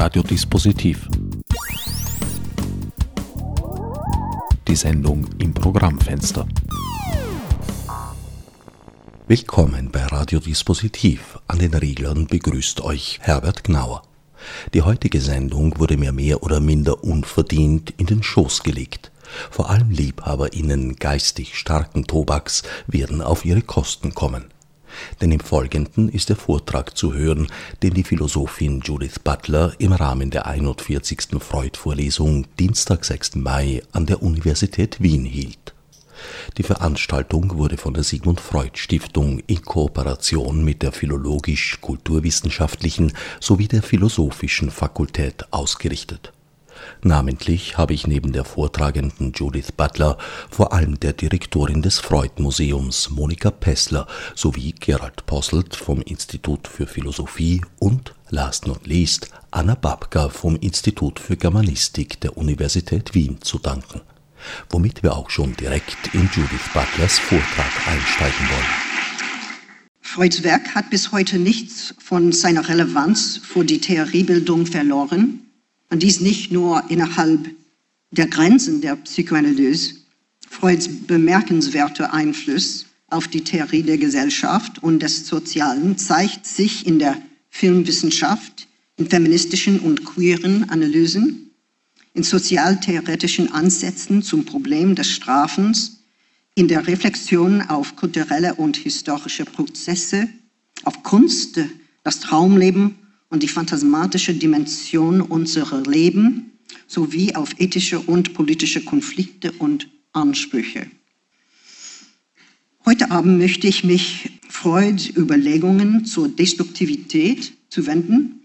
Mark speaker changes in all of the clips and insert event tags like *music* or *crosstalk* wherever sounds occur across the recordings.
Speaker 1: Radiodispositiv. Die Sendung im Programmfenster. Willkommen bei Radiodispositiv. An den Reglern begrüßt euch Herbert Gnauer. Die heutige Sendung wurde mir mehr oder minder unverdient in den Schoß gelegt. Vor allem LiebhaberInnen geistig starken Tobaks werden auf ihre Kosten kommen. Denn im Folgenden ist der Vortrag zu hören, den die Philosophin Judith Butler im Rahmen der 41. Freud-Vorlesung Dienstag, 6. Mai an der Universität Wien hielt. Die Veranstaltung wurde von der Sigmund Freud Stiftung in Kooperation mit der Philologisch-Kulturwissenschaftlichen sowie der Philosophischen Fakultät ausgerichtet. Namentlich habe ich neben der Vortragenden Judith Butler vor allem der Direktorin des Freud-Museums Monika Pessler sowie Gerald Posselt vom Institut für Philosophie und, last not least, Anna Babka vom Institut für Germanistik der Universität Wien zu danken. Womit wir auch schon direkt in Judith Butlers Vortrag einsteigen wollen.
Speaker 2: Freuds Werk hat bis heute nichts von seiner Relevanz für die Theoriebildung verloren und dies nicht nur innerhalb der Grenzen der Psychoanalyse. Freuds bemerkenswerter Einfluss auf die Theorie der Gesellschaft und des Sozialen zeigt sich in der Filmwissenschaft, in feministischen und queeren Analysen, in sozialtheoretischen Ansätzen zum Problem des Strafens, in der Reflexion auf kulturelle und historische Prozesse, auf Kunst, das Traumleben und die phantasmatische Dimension unserer Leben sowie auf ethische und politische Konflikte und Ansprüche. Heute Abend möchte ich mich Freuds Überlegungen zur Destruktivität zuwenden,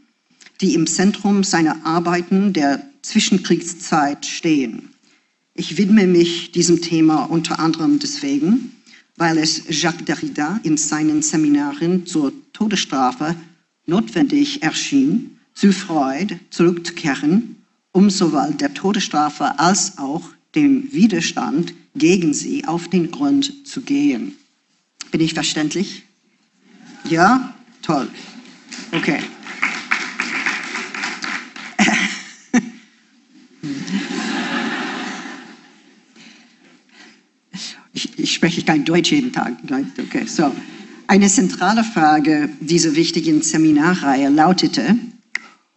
Speaker 2: die im Zentrum seiner Arbeiten der Zwischenkriegszeit stehen. Ich widme mich diesem Thema unter anderem deswegen, weil es Jacques Derrida in seinen Seminaren zur Todesstrafe notwendig erschien, zu Freud zurückzukehren, um sowohl der Todesstrafe als auch dem Widerstand gegen sie auf den Grund zu gehen. Bin ich verständlich? Ja? Toll. Okay. *laughs* Ich, ich spreche kein Deutsch jeden Tag. Okay, so. Eine zentrale Frage dieser wichtigen Seminarreihe lautete,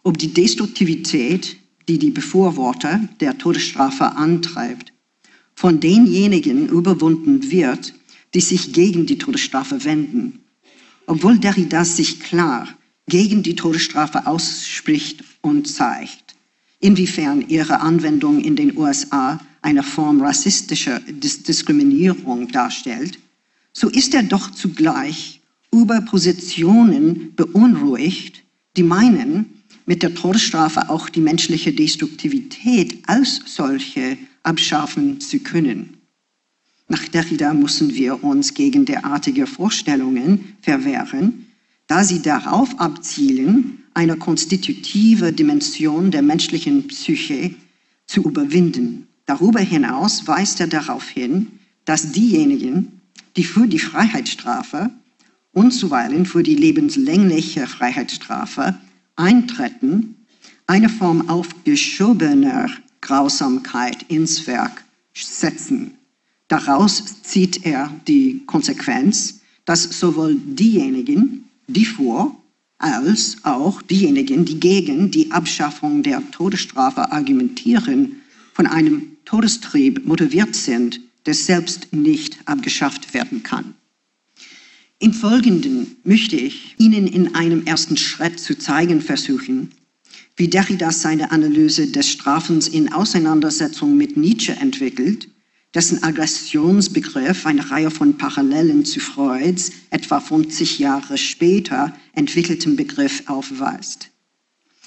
Speaker 2: ob die Destruktivität, die die Befürworter der Todesstrafe antreibt, von denjenigen überwunden wird, die sich gegen die Todesstrafe wenden. Obwohl Derrida sich klar gegen die Todesstrafe ausspricht und zeigt, inwiefern ihre Anwendung in den USA eine Form rassistischer Diskriminierung darstellt, so ist er doch zugleich über Positionen beunruhigt, die meinen, mit der Todesstrafe auch die menschliche Destruktivität als solche abschaffen zu können. Nach Derrida müssen wir uns gegen derartige Vorstellungen verwehren, da sie darauf abzielen, eine konstitutive Dimension der menschlichen Psyche zu überwinden. Darüber hinaus weist er darauf hin, dass diejenigen, die für die Freiheitsstrafe und zuweilen für die lebenslängliche Freiheitsstrafe eintreten, eine Form aufgeschobener Grausamkeit ins Werk setzen. Daraus zieht er die Konsequenz, dass sowohl diejenigen, die vor, als auch diejenigen, die gegen die Abschaffung der Todesstrafe argumentieren, von einem Todestrieb motiviert sind, das selbst nicht abgeschafft werden kann. Im Folgenden möchte ich Ihnen in einem ersten Schritt zu zeigen versuchen, wie Derrida seine Analyse des Strafens in Auseinandersetzung mit Nietzsche entwickelt, dessen Aggressionsbegriff eine Reihe von Parallelen zu Freuds etwa 50 Jahre später entwickeltem Begriff aufweist.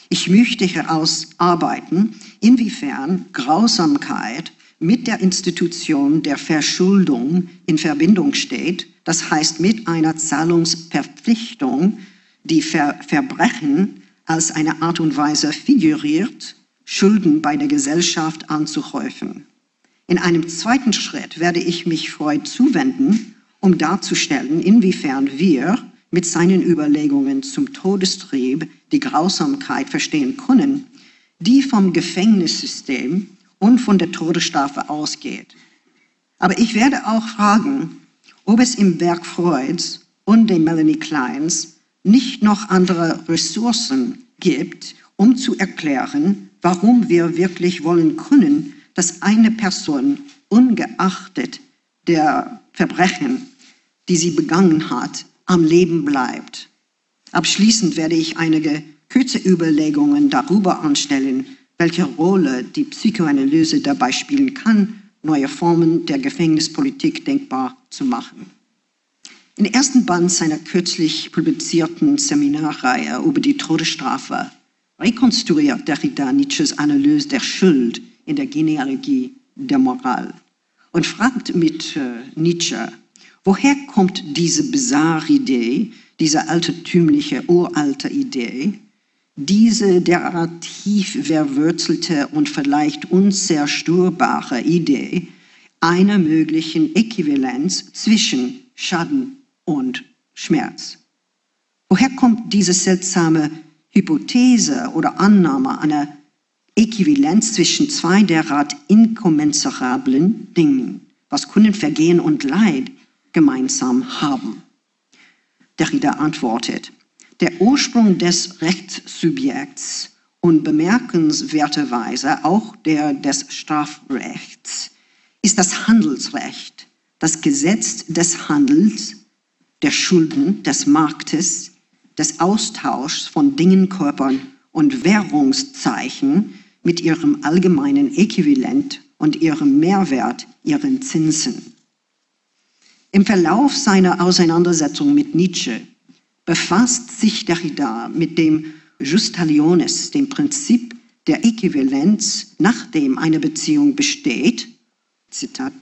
Speaker 2: Ich möchte herausarbeiten, inwiefern Grausamkeit mit der Institution der Verschuldung in Verbindung steht, das heißt mit einer Zahlungsverpflichtung, die Ver Verbrechen als eine Art und Weise figuriert, Schulden bei der Gesellschaft anzuhäufen. In einem zweiten Schritt werde ich mich Freud zuwenden, um darzustellen, inwiefern wir, mit seinen Überlegungen zum Todestrieb die Grausamkeit verstehen können, die vom Gefängnissystem und von der Todesstrafe ausgeht. Aber ich werde auch fragen, ob es im Werk Freuds und dem Melanie Kleins nicht noch andere Ressourcen gibt, um zu erklären, warum wir wirklich wollen können, dass eine Person ungeachtet der Verbrechen, die sie begangen hat, am Leben bleibt. Abschließend werde ich einige kurze Überlegungen darüber anstellen, welche Rolle die Psychoanalyse dabei spielen kann, neue Formen der Gefängnispolitik denkbar zu machen. Im ersten Band seiner kürzlich publizierten Seminarreihe über die Todesstrafe rekonstruiert Derrida Nietzsches Analyse der Schuld in der Genealogie der Moral und fragt mit äh, Nietzsche, woher kommt diese bizarre Idee, diese altertümliche, uralte Idee, diese derart tief verwurzelte und vielleicht unzerstörbare Idee einer möglichen Äquivalenz zwischen Schaden und Schmerz. Woher kommt diese seltsame Hypothese oder Annahme einer Äquivalenz zwischen zwei derart inkommensurablen Dingen? Was können Vergehen und Leid gemeinsam haben? Derrida antwortet, der Ursprung des Rechtssubjekts und bemerkenswerterweise auch der des Strafrechts ist das Handelsrecht, das Gesetz des Handels, der Schulden, des Marktes, des Austauschs von Dingen, Körpern und Währungszeichen mit ihrem allgemeinen Äquivalent und ihrem Mehrwert, ihren Zinsen. Im Verlauf seiner Auseinandersetzung mit Nietzsche befasst sich Derrida mit dem Justaliones, dem Prinzip der Äquivalenz, nachdem eine Beziehung besteht, Zitat,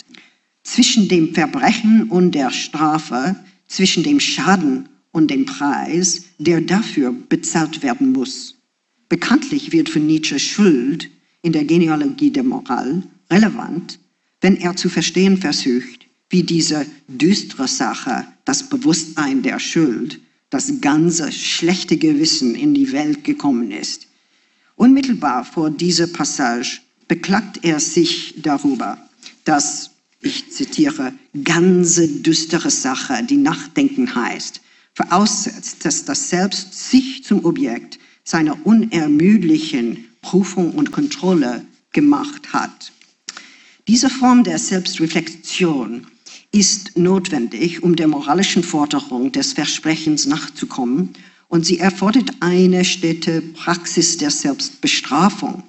Speaker 2: zwischen dem Verbrechen und der Strafe, zwischen dem Schaden und dem Preis, der dafür bezahlt werden muss. Bekanntlich wird für Nietzsche Schuld in der Genealogie der Moral relevant, wenn er zu verstehen versucht, wie diese düstere Sache, das Bewusstsein der Schuld, das ganze schlechte Gewissen in die Welt gekommen ist. Unmittelbar vor dieser Passage beklagt er sich darüber, dass, ich zitiere, ganze düstere Sache, die Nachdenken heißt, voraussetzt, dass das Selbst sich zum Objekt seiner unermüdlichen Prüfung und Kontrolle gemacht hat. Diese Form der Selbstreflexion ist notwendig, um der moralischen Forderung des Versprechens nachzukommen und sie erfordert eine stete Praxis der Selbstbestrafung.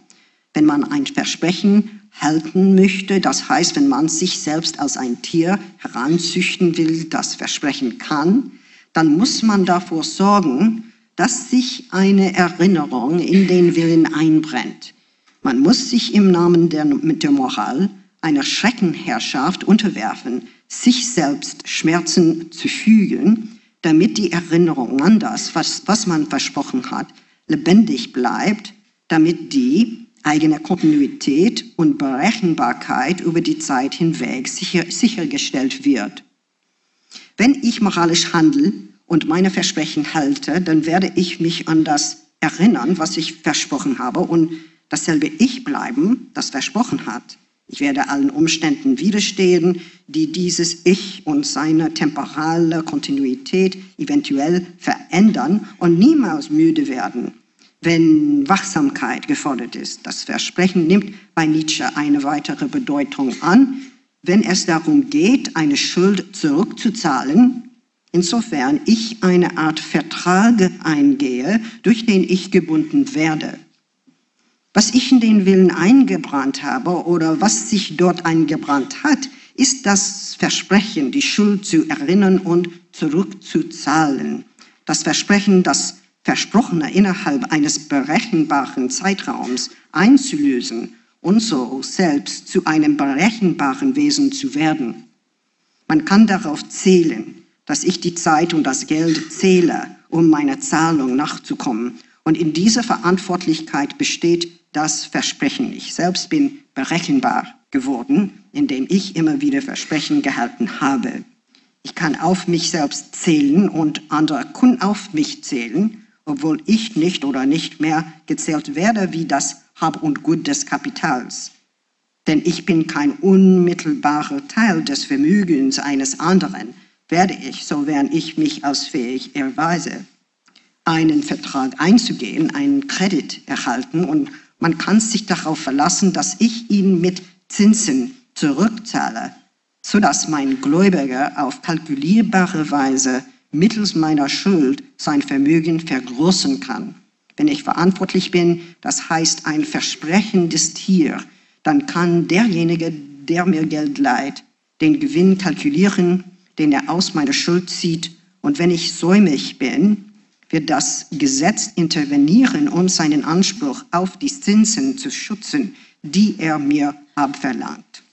Speaker 2: Wenn man ein Versprechen halten möchte, das heißt, wenn man sich selbst als ein Tier heranzüchten will, das versprechen kann, dann muss man davor sorgen, dass sich eine Erinnerung in den Willen einbrennt. Man muss sich im Namen der, der Moral einer Schreckenherrschaft unterwerfen, sich selbst Schmerzen zu fügen, damit die Erinnerung an das, was, was man versprochen hat, lebendig bleibt, damit die eigene Kontinuität und Berechenbarkeit über die Zeit hinweg sicher, sichergestellt wird. Wenn ich moralisch handle und meine Versprechen halte, dann werde ich mich an das erinnern, was ich versprochen habe und dasselbe Ich bleiben, das versprochen hat. Ich werde allen Umständen widerstehen, die dieses Ich und seine temporale Kontinuität eventuell verändern und niemals müde werden, wenn Wachsamkeit gefordert ist. Das Versprechen nimmt bei Nietzsche eine weitere Bedeutung an, wenn es darum geht, eine Schuld zurückzuzahlen, insofern ich eine Art Vertrag eingehe, durch den ich gebunden werde. Was ich in den Willen eingebrannt habe oder was sich dort eingebrannt hat, ist das Versprechen, die Schuld zu erinnern und zurückzuzahlen. Das Versprechen, das Versprochene innerhalb eines berechenbaren Zeitraums einzulösen und so selbst zu einem berechenbaren Wesen zu werden. Man kann darauf zählen, dass ich die Zeit und das Geld zähle, um meiner Zahlung nachzukommen. Und in dieser Verantwortlichkeit besteht das Versprechen. Ich selbst bin berechenbar geworden, indem ich immer wieder Versprechen gehalten habe. Ich kann auf mich selbst zählen und andere können auf mich zählen, obwohl ich nicht oder nicht mehr gezählt werde wie das Hab und Gut des Kapitals. Denn ich bin kein unmittelbarer Teil des Vermögens eines anderen, werde ich, sofern ich mich als fähig erweise, einen Vertrag einzugehen, einen Kredit erhalten und man kann sich darauf verlassen, dass ich ihn mit Zinsen zurückzahle, sodass mein Gläubiger auf kalkulierbare Weise mittels meiner Schuld sein Vermögen vergrößern kann. Wenn ich verantwortlich bin, das heißt ein versprechendes Tier, dann kann derjenige, der mir Geld leiht, den Gewinn kalkulieren, den er aus meiner Schuld zieht. Und wenn ich säumig bin, wird das Gesetz intervenieren, um seinen Anspruch auf die Zinsen zu schützen, die er mir abverlangt.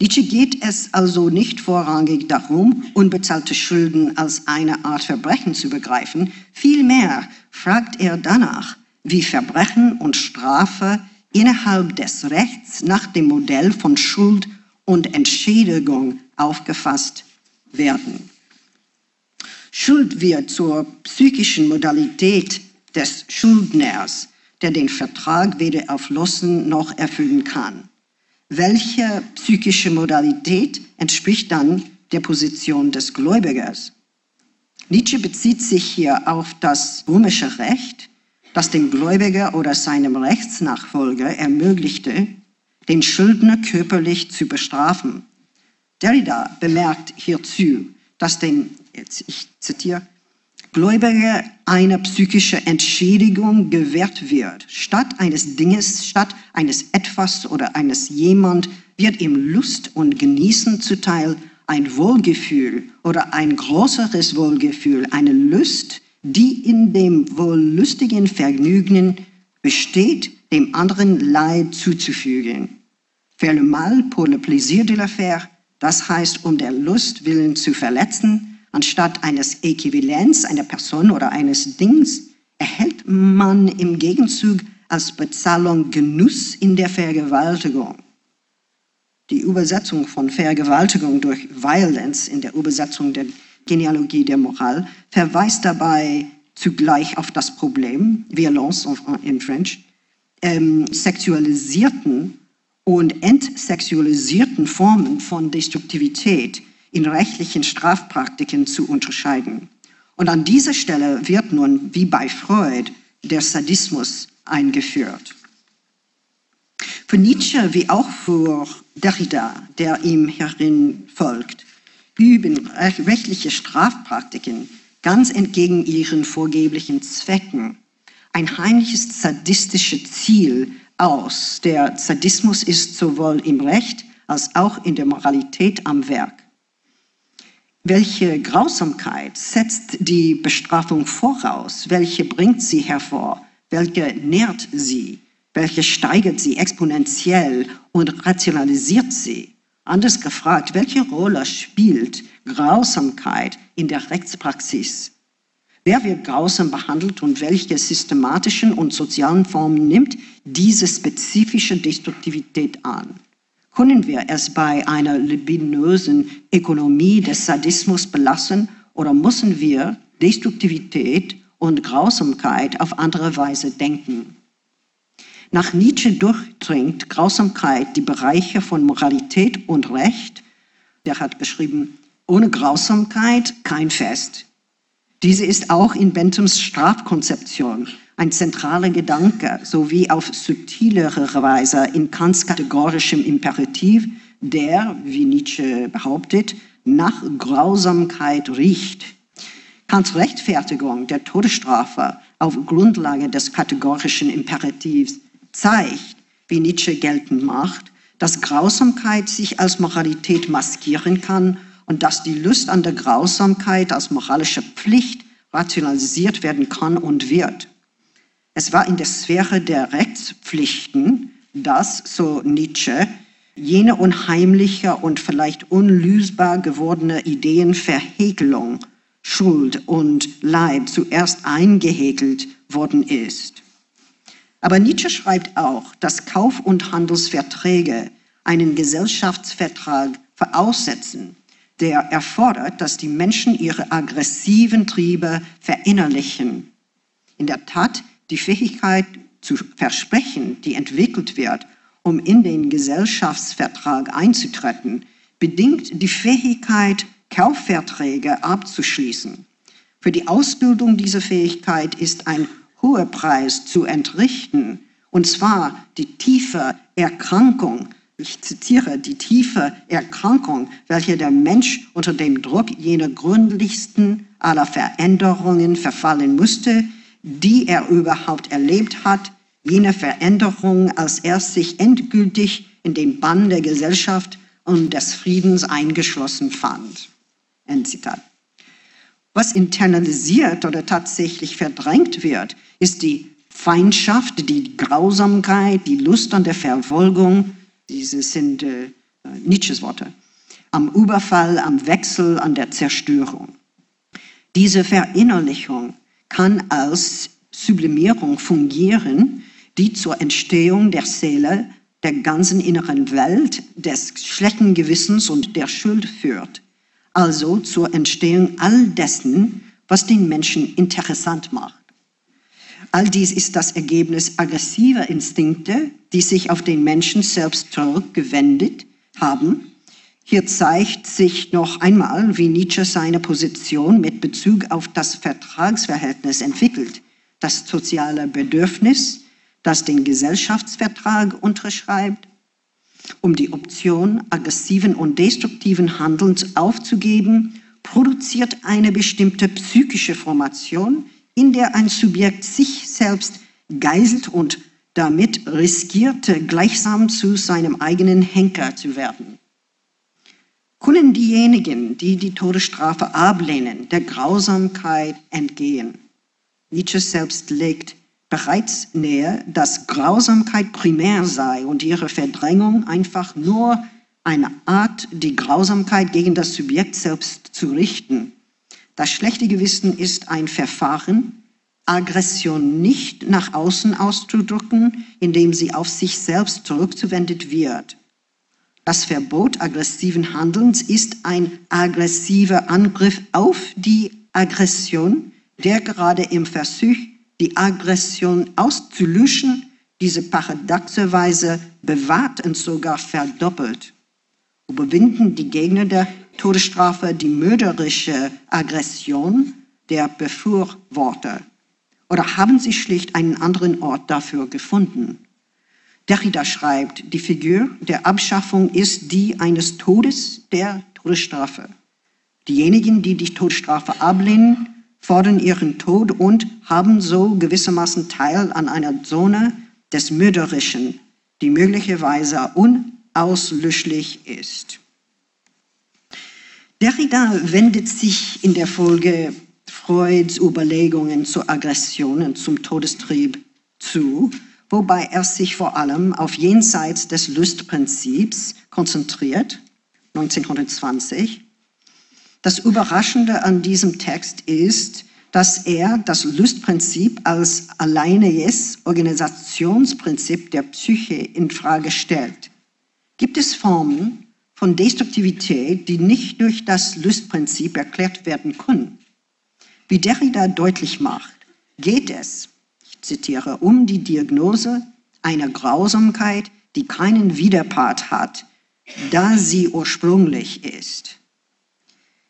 Speaker 2: Nietzsche geht es also nicht vorrangig darum, unbezahlte Schulden als eine Art Verbrechen zu begreifen. Vielmehr fragt er danach, wie Verbrechen und Strafe innerhalb des Rechts nach dem Modell von Schuld und Entschädigung aufgefasst werden. Schuld wird zur psychischen Modalität des Schuldners, der den Vertrag weder auflösen noch erfüllen kann. Welche psychische Modalität entspricht dann der Position des Gläubigers? Nietzsche bezieht sich hier auf das römische Recht, das dem Gläubiger oder seinem Rechtsnachfolger ermöglichte, den Schuldner körperlich zu bestrafen. Derrida bemerkt hierzu, dass dem, jetzt ich zitiere, Gläubiger eine psychische Entschädigung gewährt wird. Statt eines Dinges, statt eines Etwas oder eines Jemand wird ihm Lust und Genießen zuteil, ein Wohlgefühl oder ein größeres Wohlgefühl, eine Lust, die in dem wohllustigen Vergnügen besteht, dem anderen Leid zuzufügen. Faire le mal pour le plaisir de la faire, das heißt, um der Lust willen zu verletzen, Anstatt eines Äquivalenz einer Person oder eines Dings erhält man im Gegenzug als Bezahlung Genuss in der Vergewaltigung. Die Übersetzung von Vergewaltigung durch Violence in der Übersetzung der Genealogie der Moral verweist dabei zugleich auf das Problem, Violence in French, ähm, sexualisierten und entsexualisierten Formen von Destruktivität, in rechtlichen Strafpraktiken zu unterscheiden. Und an dieser Stelle wird nun, wie bei Freud, der Sadismus eingeführt. Für Nietzsche wie auch für Derrida, der ihm herin folgt, üben rechtliche Strafpraktiken ganz entgegen ihren vorgeblichen Zwecken ein heimliches sadistisches Ziel aus. Der Sadismus ist sowohl im Recht als auch in der Moralität am Werk. Welche Grausamkeit setzt die Bestrafung voraus? Welche bringt sie hervor? Welche nährt sie? Welche steigert sie exponentiell und rationalisiert sie? Anders gefragt, welche Rolle spielt Grausamkeit in der Rechtspraxis? Wer wird grausam behandelt und welche systematischen und sozialen Formen nimmt diese spezifische Destruktivität an? Können wir es bei einer libidinösen Ökonomie des Sadismus belassen oder müssen wir Destruktivität und Grausamkeit auf andere Weise denken? Nach Nietzsche durchdringt Grausamkeit die Bereiche von Moralität und Recht. Der hat geschrieben, ohne Grausamkeit kein Fest. Diese ist auch in Bentams Strafkonzeption ein zentraler Gedanke, sowie auf subtilere Weise in Kants kategorischem Imperativ, der, wie Nietzsche behauptet, nach Grausamkeit riecht. Kants Rechtfertigung der Todesstrafe auf Grundlage des kategorischen Imperativs zeigt, wie Nietzsche geltend macht, dass Grausamkeit sich als Moralität maskieren kann und dass die Lust an der Grausamkeit als moralische Pflicht rationalisiert werden kann und wird. Es war in der Sphäre der Rechtspflichten, dass, so Nietzsche, jene unheimliche und vielleicht unlösbar gewordene Ideenverhäkelung, Schuld und Leid zuerst eingehäkelt worden ist. Aber Nietzsche schreibt auch, dass Kauf- und Handelsverträge einen Gesellschaftsvertrag voraussetzen, der erfordert, dass die Menschen ihre aggressiven Triebe verinnerlichen. In der Tat, die Fähigkeit zu versprechen, die entwickelt wird, um in den Gesellschaftsvertrag einzutreten, bedingt die Fähigkeit, Kaufverträge abzuschließen. Für die Ausbildung dieser Fähigkeit ist ein hoher Preis zu entrichten, und zwar die tiefe Erkrankung ich zitiere, die tiefe Erkrankung, welche der Mensch unter dem Druck jener gründlichsten aller Veränderungen verfallen musste, die er überhaupt erlebt hat, jene Veränderung, als er sich endgültig in den Bann der Gesellschaft und des Friedens eingeschlossen fand. End Zitat. Was internalisiert oder tatsächlich verdrängt wird, ist die Feindschaft, die Grausamkeit, die Lust an der Verfolgung, diese sind äh, Nietzsches Worte. Am Überfall, am Wechsel, an der Zerstörung. Diese Verinnerlichung kann als Sublimierung fungieren, die zur Entstehung der Seele, der ganzen inneren Welt, des schlechten Gewissens und der Schuld führt. Also zur Entstehung all dessen, was den Menschen interessant macht. All dies ist das Ergebnis aggressiver Instinkte, die sich auf den Menschen selbst zurückgewendet haben. Hier zeigt sich noch einmal, wie Nietzsche seine Position mit Bezug auf das Vertragsverhältnis entwickelt. Das soziale Bedürfnis, das den Gesellschaftsvertrag unterschreibt, um die Option aggressiven und destruktiven Handelns aufzugeben, produziert eine bestimmte psychische Formation, in der ein Subjekt sich selbst geißelt und damit riskierte, gleichsam zu seinem eigenen Henker zu werden. Können diejenigen, die die Todesstrafe ablehnen, der Grausamkeit entgehen? Nietzsche selbst legt bereits näher, dass Grausamkeit primär sei und ihre Verdrängung einfach nur eine Art, die Grausamkeit gegen das Subjekt selbst zu richten. Das schlechte Gewissen ist ein Verfahren, Aggression nicht nach außen auszudrücken, indem sie auf sich selbst zurückzuwendet wird. Das Verbot aggressiven Handelns ist ein aggressiver Angriff auf die Aggression, der gerade im Versuch, die Aggression auszulöschen, diese paradoxerweise bewahrt und sogar verdoppelt. Überwinden die Gegner der Todesstrafe die mörderische Aggression der Befürworter? Oder haben sie schlicht einen anderen Ort dafür gefunden? Derrida schreibt, die Figur der Abschaffung ist die eines Todes der Todesstrafe. Diejenigen, die die Todesstrafe ablehnen, fordern ihren Tod und haben so gewissermaßen Teil an einer Zone des Mörderischen, die möglicherweise unauslöschlich ist. Derrida wendet sich in der Folge Freuds Überlegungen zur Aggression und zum Todestrieb zu, wobei er sich vor allem auf jenseits des Lustprinzips konzentriert, 1920. Das Überraschende an diesem Text ist, dass er das Lustprinzip als alleiniges Organisationsprinzip der Psyche in Frage stellt. Gibt es Formen, von Destruktivität, die nicht durch das Lustprinzip erklärt werden können. Wie Derrida deutlich macht, geht es, zitiere, um die Diagnose einer Grausamkeit, die keinen Widerpart hat, da sie ursprünglich ist.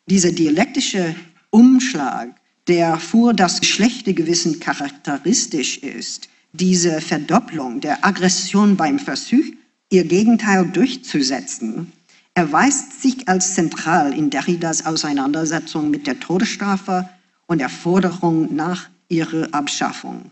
Speaker 2: Dieser dialektische Umschlag, der für das schlechte Gewissen charakteristisch ist, diese Verdopplung der Aggression beim Versuch, ihr Gegenteil durchzusetzen, erweist sich als zentral in Derridas Auseinandersetzung mit der Todesstrafe und der Forderung nach ihrer Abschaffung.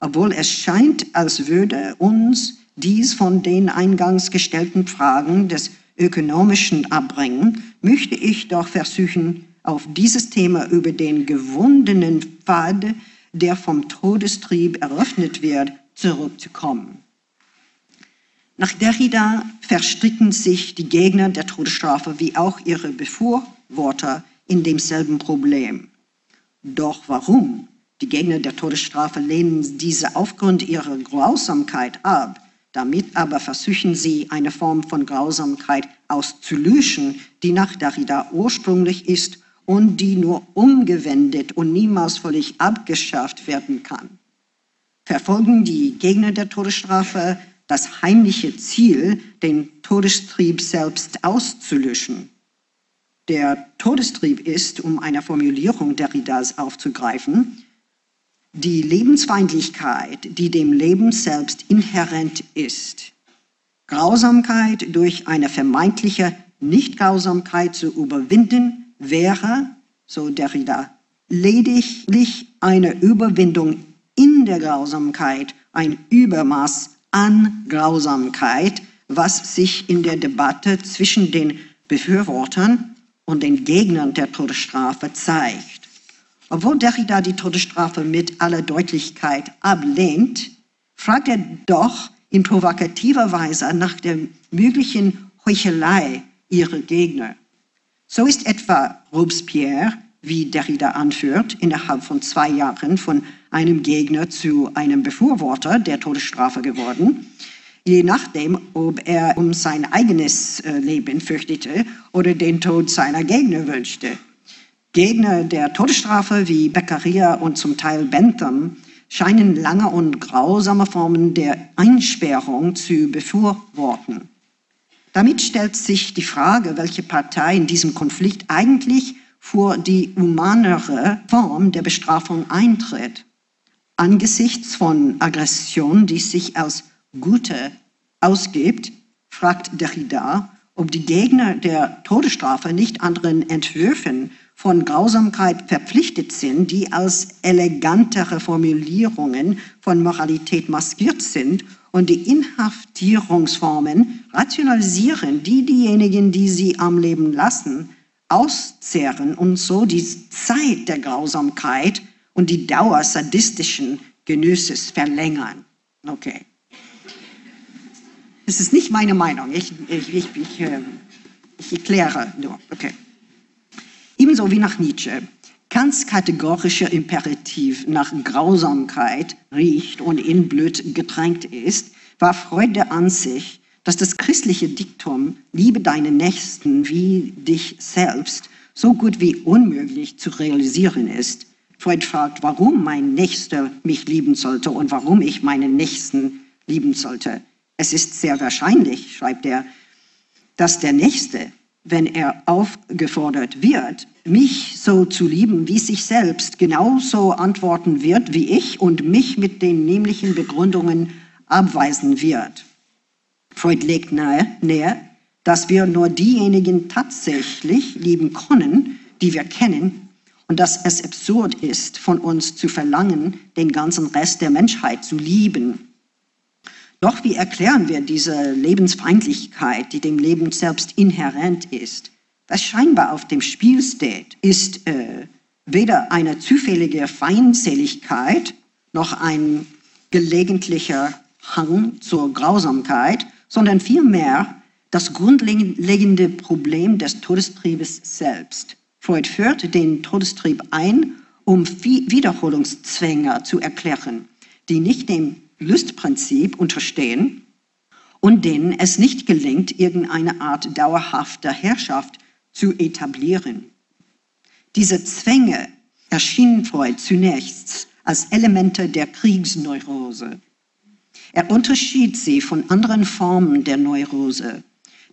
Speaker 2: Obwohl es scheint, als würde uns dies von den eingangs gestellten Fragen des Ökonomischen abbringen, möchte ich doch versuchen, auf dieses Thema über den gewundenen Pfad, der vom Todestrieb eröffnet wird, zurückzukommen. Nach Derrida verstricken sich die Gegner der Todesstrafe wie auch ihre Befürworter in demselben Problem. Doch warum? Die Gegner der Todesstrafe lehnen diese aufgrund ihrer Grausamkeit ab. Damit aber versuchen sie, eine Form von Grausamkeit auszulöschen, die nach Derrida ursprünglich ist und die nur umgewendet und niemals völlig abgeschafft werden kann. Verfolgen die Gegner der Todesstrafe das heimliche Ziel, den Todestrieb selbst auszulöschen. Der Todestrieb ist, um eine Formulierung Derridas aufzugreifen, die Lebensfeindlichkeit, die dem Leben selbst inhärent ist. Grausamkeit durch eine vermeintliche Nichtgrausamkeit zu überwinden wäre, so Derrida, lediglich eine Überwindung in der Grausamkeit, ein Übermaß an Grausamkeit, was sich in der Debatte zwischen den Befürwortern und den Gegnern der Todesstrafe zeigt. Obwohl Derrida die Todesstrafe mit aller Deutlichkeit ablehnt, fragt er doch in provokativer Weise nach der möglichen Heuchelei ihrer Gegner. So ist etwa Robespierre, wie Derrida anführt, innerhalb von zwei Jahren von einem Gegner zu einem Befürworter der Todesstrafe geworden, je nachdem, ob er um sein eigenes äh, Leben fürchtete oder den Tod seiner Gegner wünschte. Gegner der Todesstrafe wie Beccaria und zum Teil Bentham scheinen lange und grausame Formen der Einsperrung zu befürworten. Damit stellt sich die Frage, welche Partei in diesem Konflikt eigentlich vor die humanere Form der Bestrafung eintritt. Angesichts von Aggression, die sich als Gute ausgibt, fragt Derrida, ob die Gegner der Todesstrafe nicht anderen Entwürfen von Grausamkeit verpflichtet sind, die als elegantere Formulierungen von Moralität maskiert sind und die Inhaftierungsformen rationalisieren, die diejenigen, die sie am Leben lassen, auszehren und so die Zeit der Grausamkeit und die Dauer sadistischen Genüsses verlängern. Okay. Es ist nicht meine Meinung. Ich, ich, ich, ich, äh, ich erkläre nur. Okay. Ebenso wie nach Nietzsche. Kants kategorischer Imperativ nach Grausamkeit riecht und in Blut getränkt ist, war Freud der Ansicht, dass das christliche Diktum Liebe deinen Nächsten wie dich selbst so gut wie unmöglich zu realisieren ist. Freud fragt, warum mein Nächster mich lieben sollte und warum ich meinen Nächsten lieben sollte. Es ist sehr wahrscheinlich, schreibt er, dass der Nächste wenn er aufgefordert wird, mich so zu lieben wie sich selbst, genauso antworten wird wie ich und mich mit den nämlichen Begründungen abweisen wird. Freud legt nahe, näher, dass wir nur diejenigen tatsächlich lieben können, die wir kennen, und dass es absurd ist, von uns zu verlangen, den ganzen Rest der Menschheit zu lieben. Doch wie erklären wir diese Lebensfeindlichkeit, die dem Leben selbst inhärent ist? Was scheinbar auf dem Spiel steht, ist äh, weder eine zufällige Feindseligkeit noch ein gelegentlicher Hang zur Grausamkeit, sondern vielmehr das grundlegende Problem des Todestriebes selbst. Freud führt den Todestrieb ein, um Wiederholungszwänge zu erklären, die nicht dem Lustprinzip unterstehen und denen es nicht gelingt, irgendeine Art dauerhafter Herrschaft zu etablieren. Diese Zwänge erschienen Freud zunächst als Elemente der Kriegsneurose. Er unterschied sie von anderen Formen der Neurose,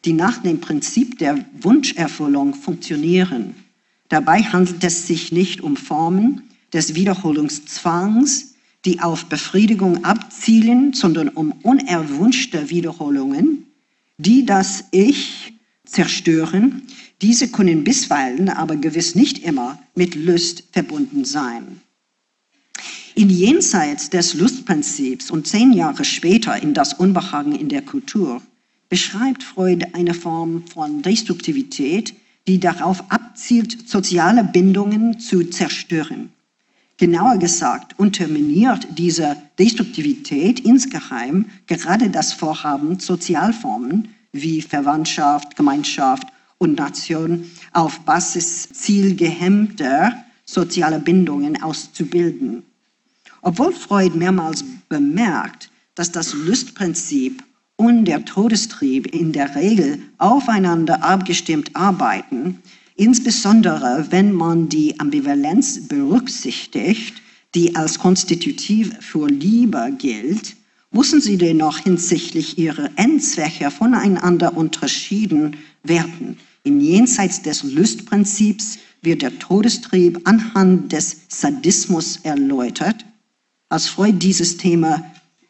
Speaker 2: die nach dem Prinzip der Wunscherfüllung funktionieren. Dabei handelt es sich nicht um Formen des Wiederholungszwangs, die auf Befriedigung abzielen, sondern um unerwünschte Wiederholungen, die das Ich zerstören. Diese können bisweilen, aber gewiss nicht immer, mit Lust verbunden sein. In Jenseits des Lustprinzips und zehn Jahre später in das Unbehagen in der Kultur beschreibt Freud eine Form von Destruktivität, die darauf abzielt, soziale Bindungen zu zerstören. Genauer gesagt, unterminiert diese Destruktivität insgeheim gerade das Vorhaben, Sozialformen wie Verwandtschaft, Gemeinschaft und Nation auf Basis zielgehemmter sozialer Bindungen auszubilden. Obwohl Freud mehrmals bemerkt, dass das Lustprinzip und der Todestrieb in der Regel aufeinander abgestimmt arbeiten, insbesondere wenn man die Ambivalenz berücksichtigt, die als konstitutiv für Liebe gilt, müssen sie dennoch hinsichtlich ihrer Endzwecke voneinander unterschieden werden. In Jenseits des Lustprinzips wird der Todestrieb anhand des Sadismus erläutert. Als Freud dieses Thema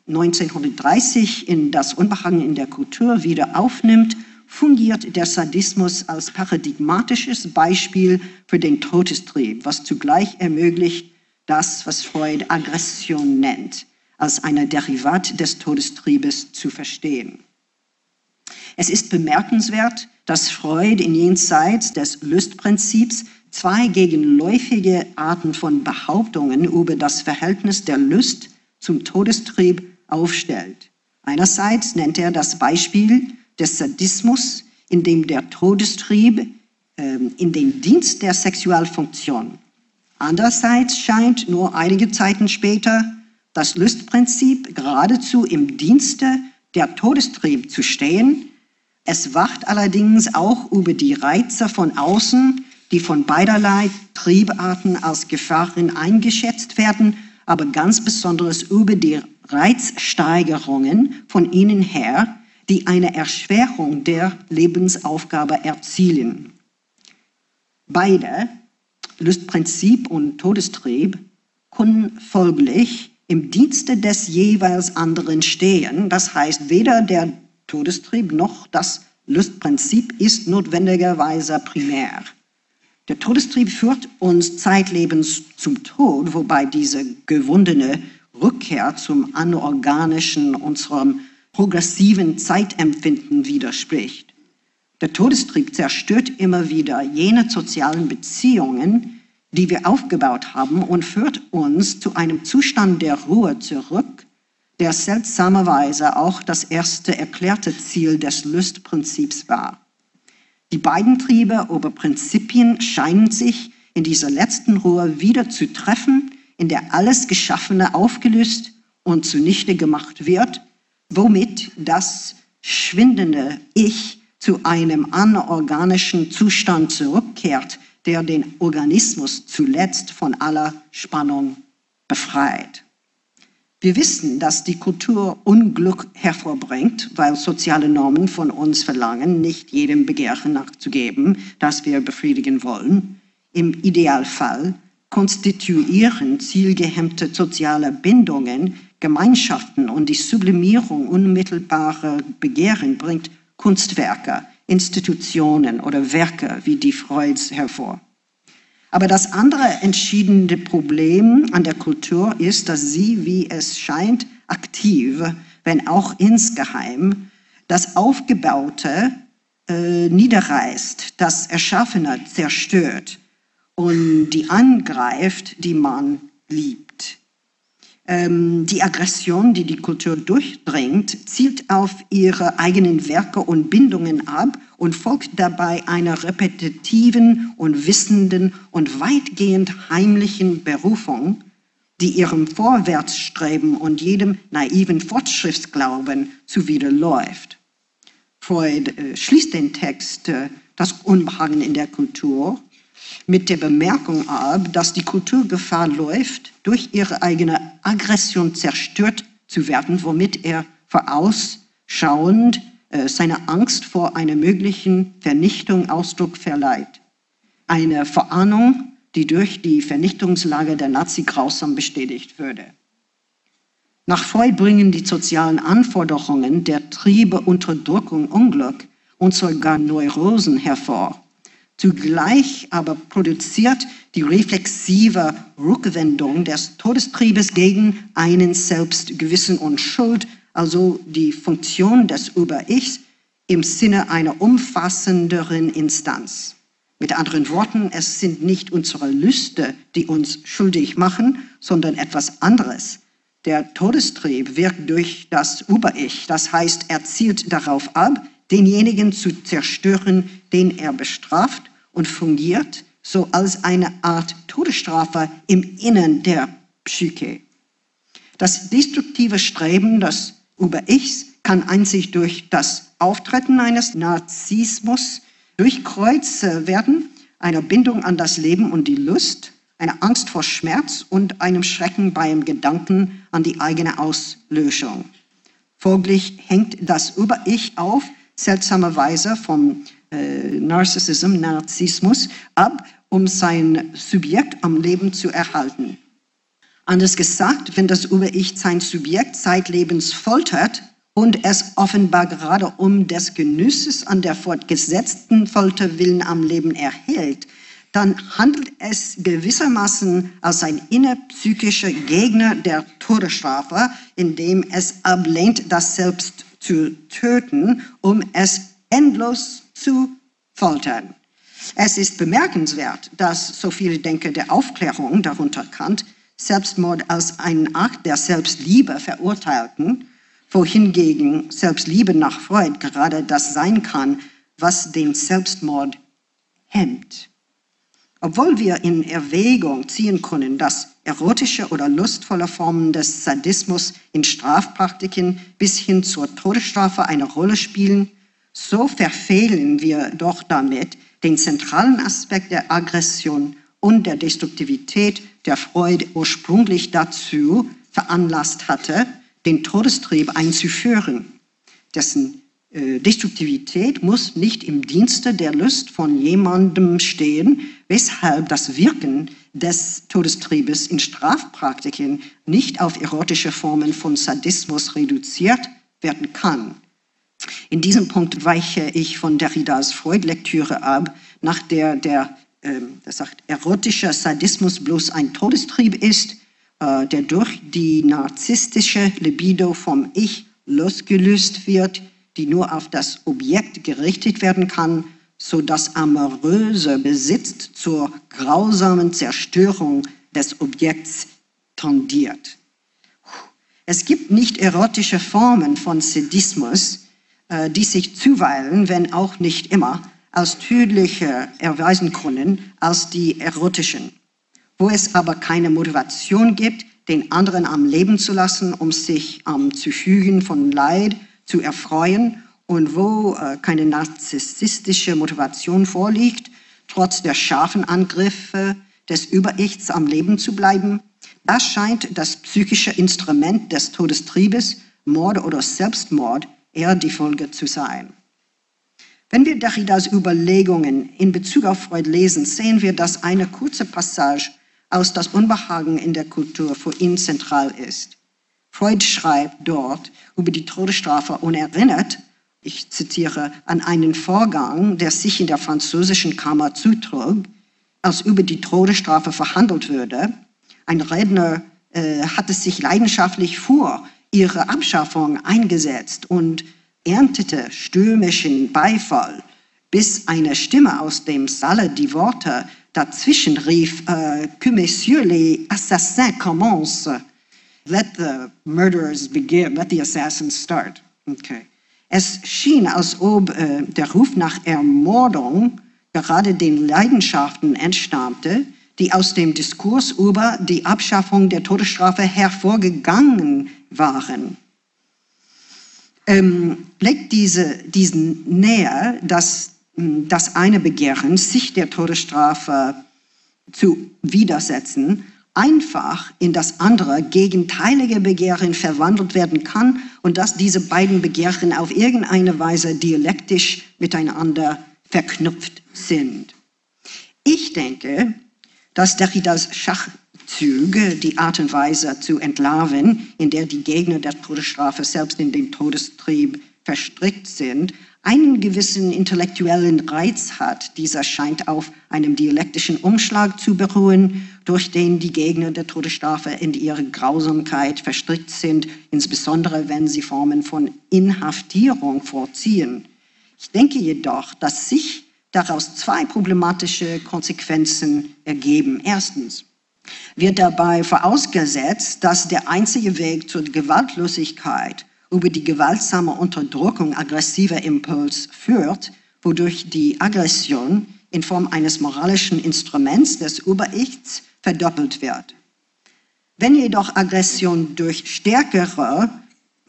Speaker 2: 1930 in das Unbehagen in der Kultur wieder aufnimmt, fungiert der Sadismus als paradigmatisches Beispiel für den Todestrieb, was zugleich ermöglicht, das, was Freud Aggression nennt, als ein Derivat des Todestriebes zu verstehen. Es ist bemerkenswert, dass Freud in jenseits des Lustprinzips zwei gegenläufige Arten von Behauptungen über das Verhältnis der Lust zum Todestrieb aufstellt. Einerseits nennt er das Beispiel des Sadismus, in dem der Todestrieb äh, in den Dienst der Sexualfunktion. Andererseits scheint nur einige Zeiten später das Lustprinzip geradezu im Dienste der Todestrieb zu stehen. Es wacht allerdings auch über die Reize von außen, die von beiderlei Triebarten als Gefahren eingeschätzt werden, aber ganz besonders über die Reizsteigerungen von innen her, die eine Erschwerung der Lebensaufgabe erzielen. Beide, Lustprinzip und Todestrieb, können folglich im Dienste des jeweils anderen stehen. Das heißt, weder der Todestrieb noch das Lustprinzip ist notwendigerweise primär. Der Todestrieb führt uns zeitlebens zum Tod, wobei diese gewundene Rückkehr zum anorganischen, unserem progressiven Zeitempfinden widerspricht. Der Todestrieb zerstört immer wieder jene sozialen Beziehungen, die wir aufgebaut haben und führt uns zu einem Zustand der Ruhe zurück, der seltsamerweise auch das erste erklärte Ziel des Lustprinzips war. Die beiden Triebe oder Prinzipien scheinen sich in dieser letzten Ruhe wieder zu treffen, in der alles Geschaffene aufgelöst und zunichte gemacht wird, womit das schwindende Ich zu einem anorganischen Zustand zurückkehrt, der den Organismus zuletzt von aller Spannung befreit. Wir wissen, dass die Kultur Unglück hervorbringt, weil soziale Normen von uns verlangen, nicht jedem Begehren nachzugeben, das wir befriedigen wollen. Im Idealfall konstituieren zielgehemmte soziale Bindungen Gemeinschaften und die Sublimierung unmittelbarer Begehren bringt Kunstwerke, Institutionen oder Werke wie die Freuds hervor. Aber das andere entscheidende Problem an der Kultur ist, dass sie, wie es scheint, aktiv, wenn auch insgeheim, das Aufgebaute äh, niederreißt, das Erschaffene zerstört und die angreift, die man liebt. Ähm, die Aggression, die die Kultur durchdringt, zielt auf ihre eigenen Werke und Bindungen ab und folgt dabei einer repetitiven und wissenden und weitgehend heimlichen Berufung, die ihrem Vorwärtsstreben und jedem naiven Fortschrittsglauben zuwiderläuft. Freud äh, schließt den Text äh, Das Unbehagen in der Kultur mit der Bemerkung ab, dass die Kultur Gefahr läuft, durch ihre eigene Aggression zerstört zu werden, womit er vorausschauend äh, seine Angst vor einer möglichen Vernichtung Ausdruck verleiht. Eine Verahnung, die durch die Vernichtungslage der Nazi grausam bestätigt würde. Nach Freud bringen die sozialen Anforderungen der Triebe Unterdrückung, Unglück und sogar Neurosen hervor. Zugleich aber produziert die reflexive Rückwendung des Todestriebes gegen einen selbst Gewissen und Schuld, also die Funktion des Über-Ichs im Sinne einer umfassenderen Instanz. Mit anderen Worten, es sind nicht unsere Lüste, die uns schuldig machen, sondern etwas anderes. Der Todestrieb wirkt durch das Über-Ich, das heißt, er zielt darauf ab, denjenigen zu zerstören, den er bestraft und fungiert so als eine Art Todesstrafe im Innern der Psyche. Das destruktive Streben des Über-Ichs kann einzig durch das Auftreten eines Narzissmus durchkreuzt werden, einer Bindung an das Leben und die Lust, einer Angst vor Schmerz und einem Schrecken beim Gedanken an die eigene Auslöschung. Folglich hängt das Über-Ich auf seltsamerweise vom äh, Narzissmus, Narzissmus ab, um sein Subjekt am Leben zu erhalten. Anders gesagt, wenn das Über-Ich sein Subjekt zeitlebens foltert und es offenbar gerade um des Genusses an der fortgesetzten Folter willen am Leben erhält, dann handelt es gewissermaßen als ein innerpsychischer Gegner der Todesstrafe, indem es ablehnt, das Selbst zu töten, um es endlos zu foltern. Es ist bemerkenswert, dass so viele Denker der Aufklärung, darunter Kant, Selbstmord als einen Akt der Selbstliebe verurteilten, wohingegen Selbstliebe nach Freud gerade das sein kann, was den Selbstmord hemmt. Obwohl wir in Erwägung ziehen können, dass erotische oder lustvolle Formen des Sadismus in Strafpraktiken bis hin zur Todesstrafe eine Rolle spielen, so verfehlen wir doch damit den zentralen Aspekt der Aggression und der Destruktivität, der Freud ursprünglich dazu veranlasst hatte, den Todestrieb einzuführen, dessen äh, Destruktivität muss nicht im Dienste der Lust von jemandem stehen, weshalb das Wirken des Todestriebes in Strafpraktiken nicht auf erotische Formen von Sadismus reduziert werden kann. In diesem Punkt weiche ich von Derridas Freud-Lektüre ab, nach der der äh, das sagt, erotischer Sadismus bloß ein Todestrieb ist, äh, der durch die narzisstische Libido vom Ich losgelöst wird, die nur auf das Objekt gerichtet werden kann, so dass amoröse Besitz zur grausamen Zerstörung des Objekts tendiert. Es gibt nicht erotische Formen von Sadismus, äh, die sich zuweilen, wenn auch nicht immer, als tödlicher erweisen können als die erotischen, wo es aber keine Motivation gibt, den anderen am Leben zu lassen, um sich am Zufügen von Leid zu erfreuen und wo äh, keine narzisstische Motivation vorliegt, trotz der scharfen Angriffe des Über-Ichs am Leben zu bleiben, das scheint das psychische Instrument des Todestriebes, Mord oder Selbstmord, eher die Folge zu sein. Wenn wir Derridas Überlegungen in Bezug auf Freud lesen, sehen wir, dass eine kurze Passage aus Das Unbehagen in der Kultur für ihn zentral ist. Freud schreibt dort über die Todesstrafe und erinnert, ich zitiere, an einen Vorgang, der sich in der französischen Kammer zutrug, als über die Todesstrafe verhandelt würde. Ein Redner äh, hatte sich leidenschaftlich vor ihre Abschaffung eingesetzt und erntete stürmischen Beifall, bis eine Stimme aus dem Saale die Worte dazwischen rief, äh, que messieurs les assassins commencent. Let the murderers begin, let the assassins start. Okay. Es schien, als ob äh, der Ruf nach Ermordung gerade den Leidenschaften entstammte, die aus dem Diskurs über die Abschaffung der Todesstrafe hervorgegangen waren. Ähm, legt diese, diesen näher, dass das eine Begehren, sich der Todesstrafe zu widersetzen, einfach in das andere gegenteilige Begehren verwandelt werden kann und dass diese beiden Begehren auf irgendeine Weise dialektisch miteinander verknüpft sind. Ich denke, dass Derridas Schachzüge, die Art und Weise zu entlarven, in der die Gegner der Todesstrafe selbst in den Todestrieb verstrickt sind, einen gewissen intellektuellen Reiz hat. Dieser scheint auf einem dialektischen Umschlag zu beruhen, durch den die Gegner der Todesstrafe in ihre Grausamkeit verstrickt sind, insbesondere wenn sie Formen von Inhaftierung vorziehen. Ich denke jedoch, dass sich daraus zwei problematische Konsequenzen ergeben. Erstens wird dabei vorausgesetzt, dass der einzige Weg zur Gewaltlosigkeit über die gewaltsame Unterdrückung aggressiver Impuls führt, wodurch die Aggression in Form eines moralischen Instruments des Über-Ichs verdoppelt wird. Wenn jedoch Aggression durch stärkere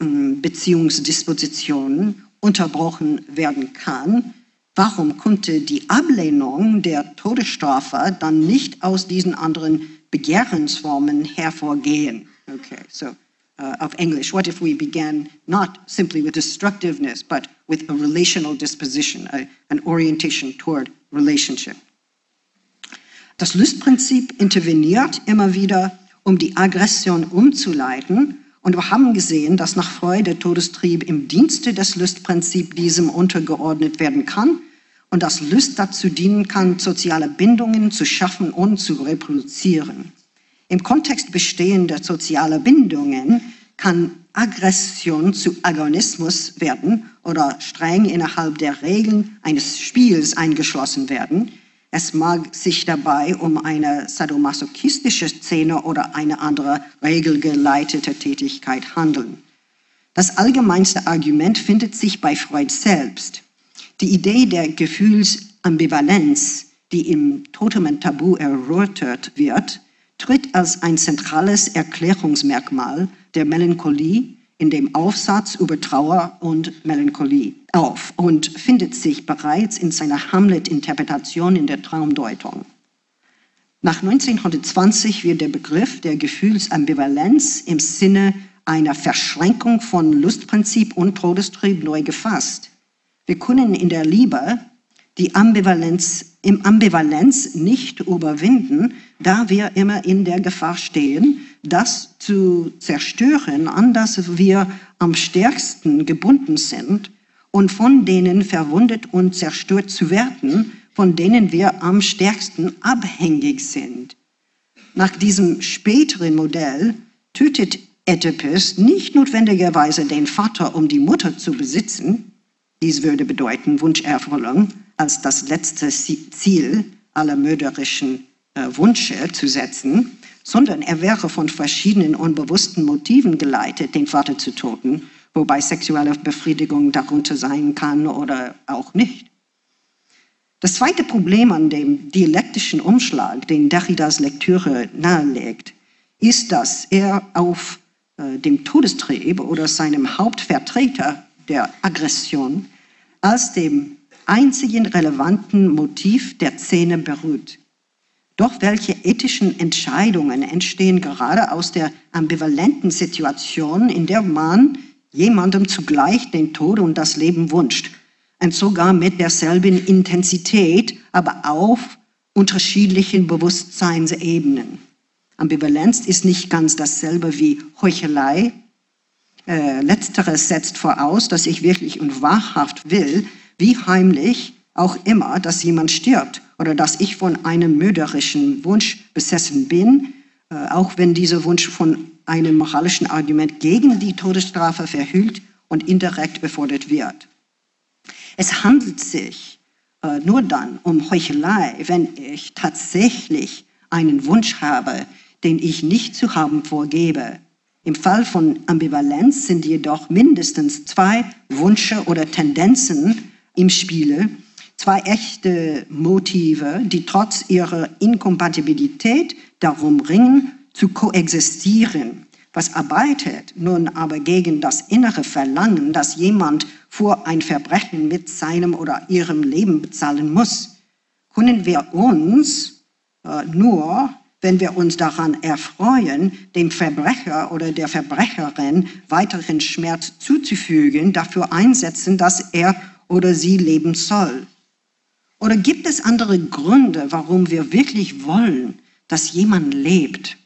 Speaker 2: ähm, Beziehungsdispositionen unterbrochen werden kann, warum konnte die Ablehnung der Todesstrafe dann nicht aus diesen anderen Begehrensformen hervorgehen? Okay, so uh, of English, what if we began not simply with destructiveness, but with a relational disposition, a, an orientation toward relationship? Das Lustprinzip interveniert immer wieder, um die Aggression umzuleiten. Und wir haben gesehen, dass nach Freud der Todestrieb im Dienste des Lustprinzips diesem untergeordnet werden kann und dass Lust dazu dienen kann, soziale Bindungen zu schaffen und zu reproduzieren. Im Kontext bestehender sozialer Bindungen kann Aggression zu Agonismus werden oder streng innerhalb der Regeln eines Spiels eingeschlossen werden, es mag sich dabei um eine sadomasochistische Szene oder eine andere regelgeleitete Tätigkeit handeln. Das allgemeinste Argument findet sich bei Freud selbst. Die Idee der Gefühlsambivalenz, die im Totemen Tabu erörtert wird, tritt als ein zentrales Erklärungsmerkmal der Melancholie in dem Aufsatz über Trauer und Melancholie auf und findet sich bereits in seiner Hamlet-Interpretation in der Traumdeutung. Nach 1920 wird der Begriff der Gefühlsambivalenz im Sinne einer Verschränkung von Lustprinzip und Todestrieb neu gefasst. Wir können in der Liebe die Ambivalenz, im Ambivalenz nicht überwinden, da wir immer in der Gefahr stehen, das zu zerstören, an das wir am stärksten gebunden sind und von denen verwundet und zerstört zu werden, von denen wir am stärksten abhängig sind. Nach diesem späteren Modell tötet Oedipus nicht notwendigerweise den Vater, um die Mutter zu besitzen. Dies würde bedeuten Wunscherfüllung als das letzte Ziel aller mörderischen äh, Wünsche zu setzen, sondern er wäre von verschiedenen unbewussten Motiven geleitet, den Vater zu töten, wobei sexuelle Befriedigung darunter sein kann oder auch nicht. Das zweite Problem an dem dialektischen Umschlag, den Derridas Lektüre nahelegt, ist, dass er auf äh, dem Todestrieb oder seinem Hauptvertreter der Aggression als dem einzigen relevanten Motiv der Szene beruht. Doch welche ethischen Entscheidungen entstehen gerade aus der ambivalenten Situation, in der man jemandem zugleich den Tod und das Leben wünscht und sogar mit derselben Intensität, aber auf unterschiedlichen Bewusstseinsebenen. Ambivalenz ist nicht ganz dasselbe wie Heuchelei. Äh, letzteres setzt voraus, dass ich wirklich und wahrhaft will, wie heimlich auch immer, dass jemand stirbt oder dass ich von einem mörderischen Wunsch besessen bin, äh, auch wenn dieser Wunsch von einem moralischen Argument gegen die Todesstrafe verhüllt und indirekt befordert wird. Es handelt sich äh, nur dann um Heuchelei, wenn ich tatsächlich einen Wunsch habe, den ich nicht zu haben vorgebe. Im Fall von Ambivalenz sind jedoch mindestens zwei Wünsche oder Tendenzen im Spiele, zwei echte Motive, die trotz ihrer Inkompatibilität darum ringen, zu koexistieren. Was arbeitet nun aber gegen das innere Verlangen, dass jemand vor ein Verbrechen mit seinem oder ihrem Leben bezahlen muss? Können wir uns äh, nur, wenn wir uns daran erfreuen, dem Verbrecher oder der Verbrecherin weiteren Schmerz zuzufügen, dafür einsetzen, dass er oder sie leben soll? Oder gibt es andere Gründe, warum wir wirklich wollen, dass jemand lebt?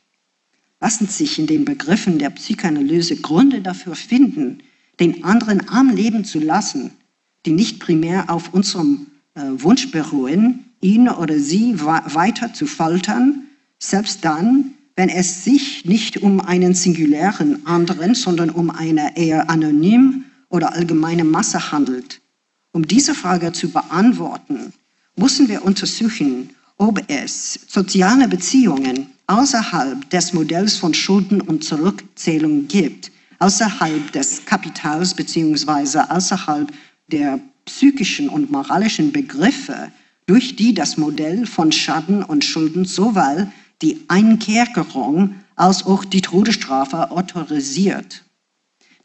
Speaker 2: Lassen sich in den Begriffen der Psychoanalyse Gründe dafür finden, den anderen am Leben zu lassen, die nicht primär auf unserem äh, Wunsch beruhen, ihn oder sie weiter zu foltern, selbst dann, wenn es sich nicht um einen singulären anderen, sondern um eine eher anonym oder allgemeine Masse handelt. Um diese Frage zu beantworten, müssen wir untersuchen, ob es soziale Beziehungen außerhalb des Modells von Schulden und Zurückzählung gibt, außerhalb des Kapitals beziehungsweise außerhalb der psychischen und moralischen Begriffe, durch die das Modell von Schaden und Schulden sowohl die Einkerkerung als auch die Todesstrafe autorisiert.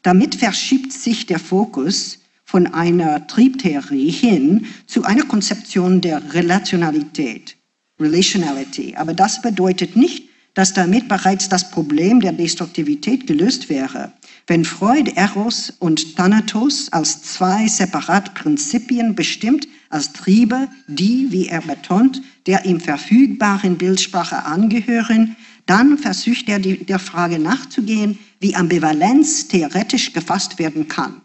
Speaker 2: Damit verschiebt sich der Fokus von einer Triebtheorie hin zu einer Konzeption der Relationalität, Relationality. Aber das bedeutet nicht, dass damit bereits das Problem der Destruktivität gelöst wäre. Wenn Freud Eros und Thanatos als zwei separate Prinzipien bestimmt, als Triebe, die, wie er betont, der ihm verfügbaren Bildsprache angehören, dann versucht er die, der Frage nachzugehen, wie Ambivalenz theoretisch gefasst werden kann.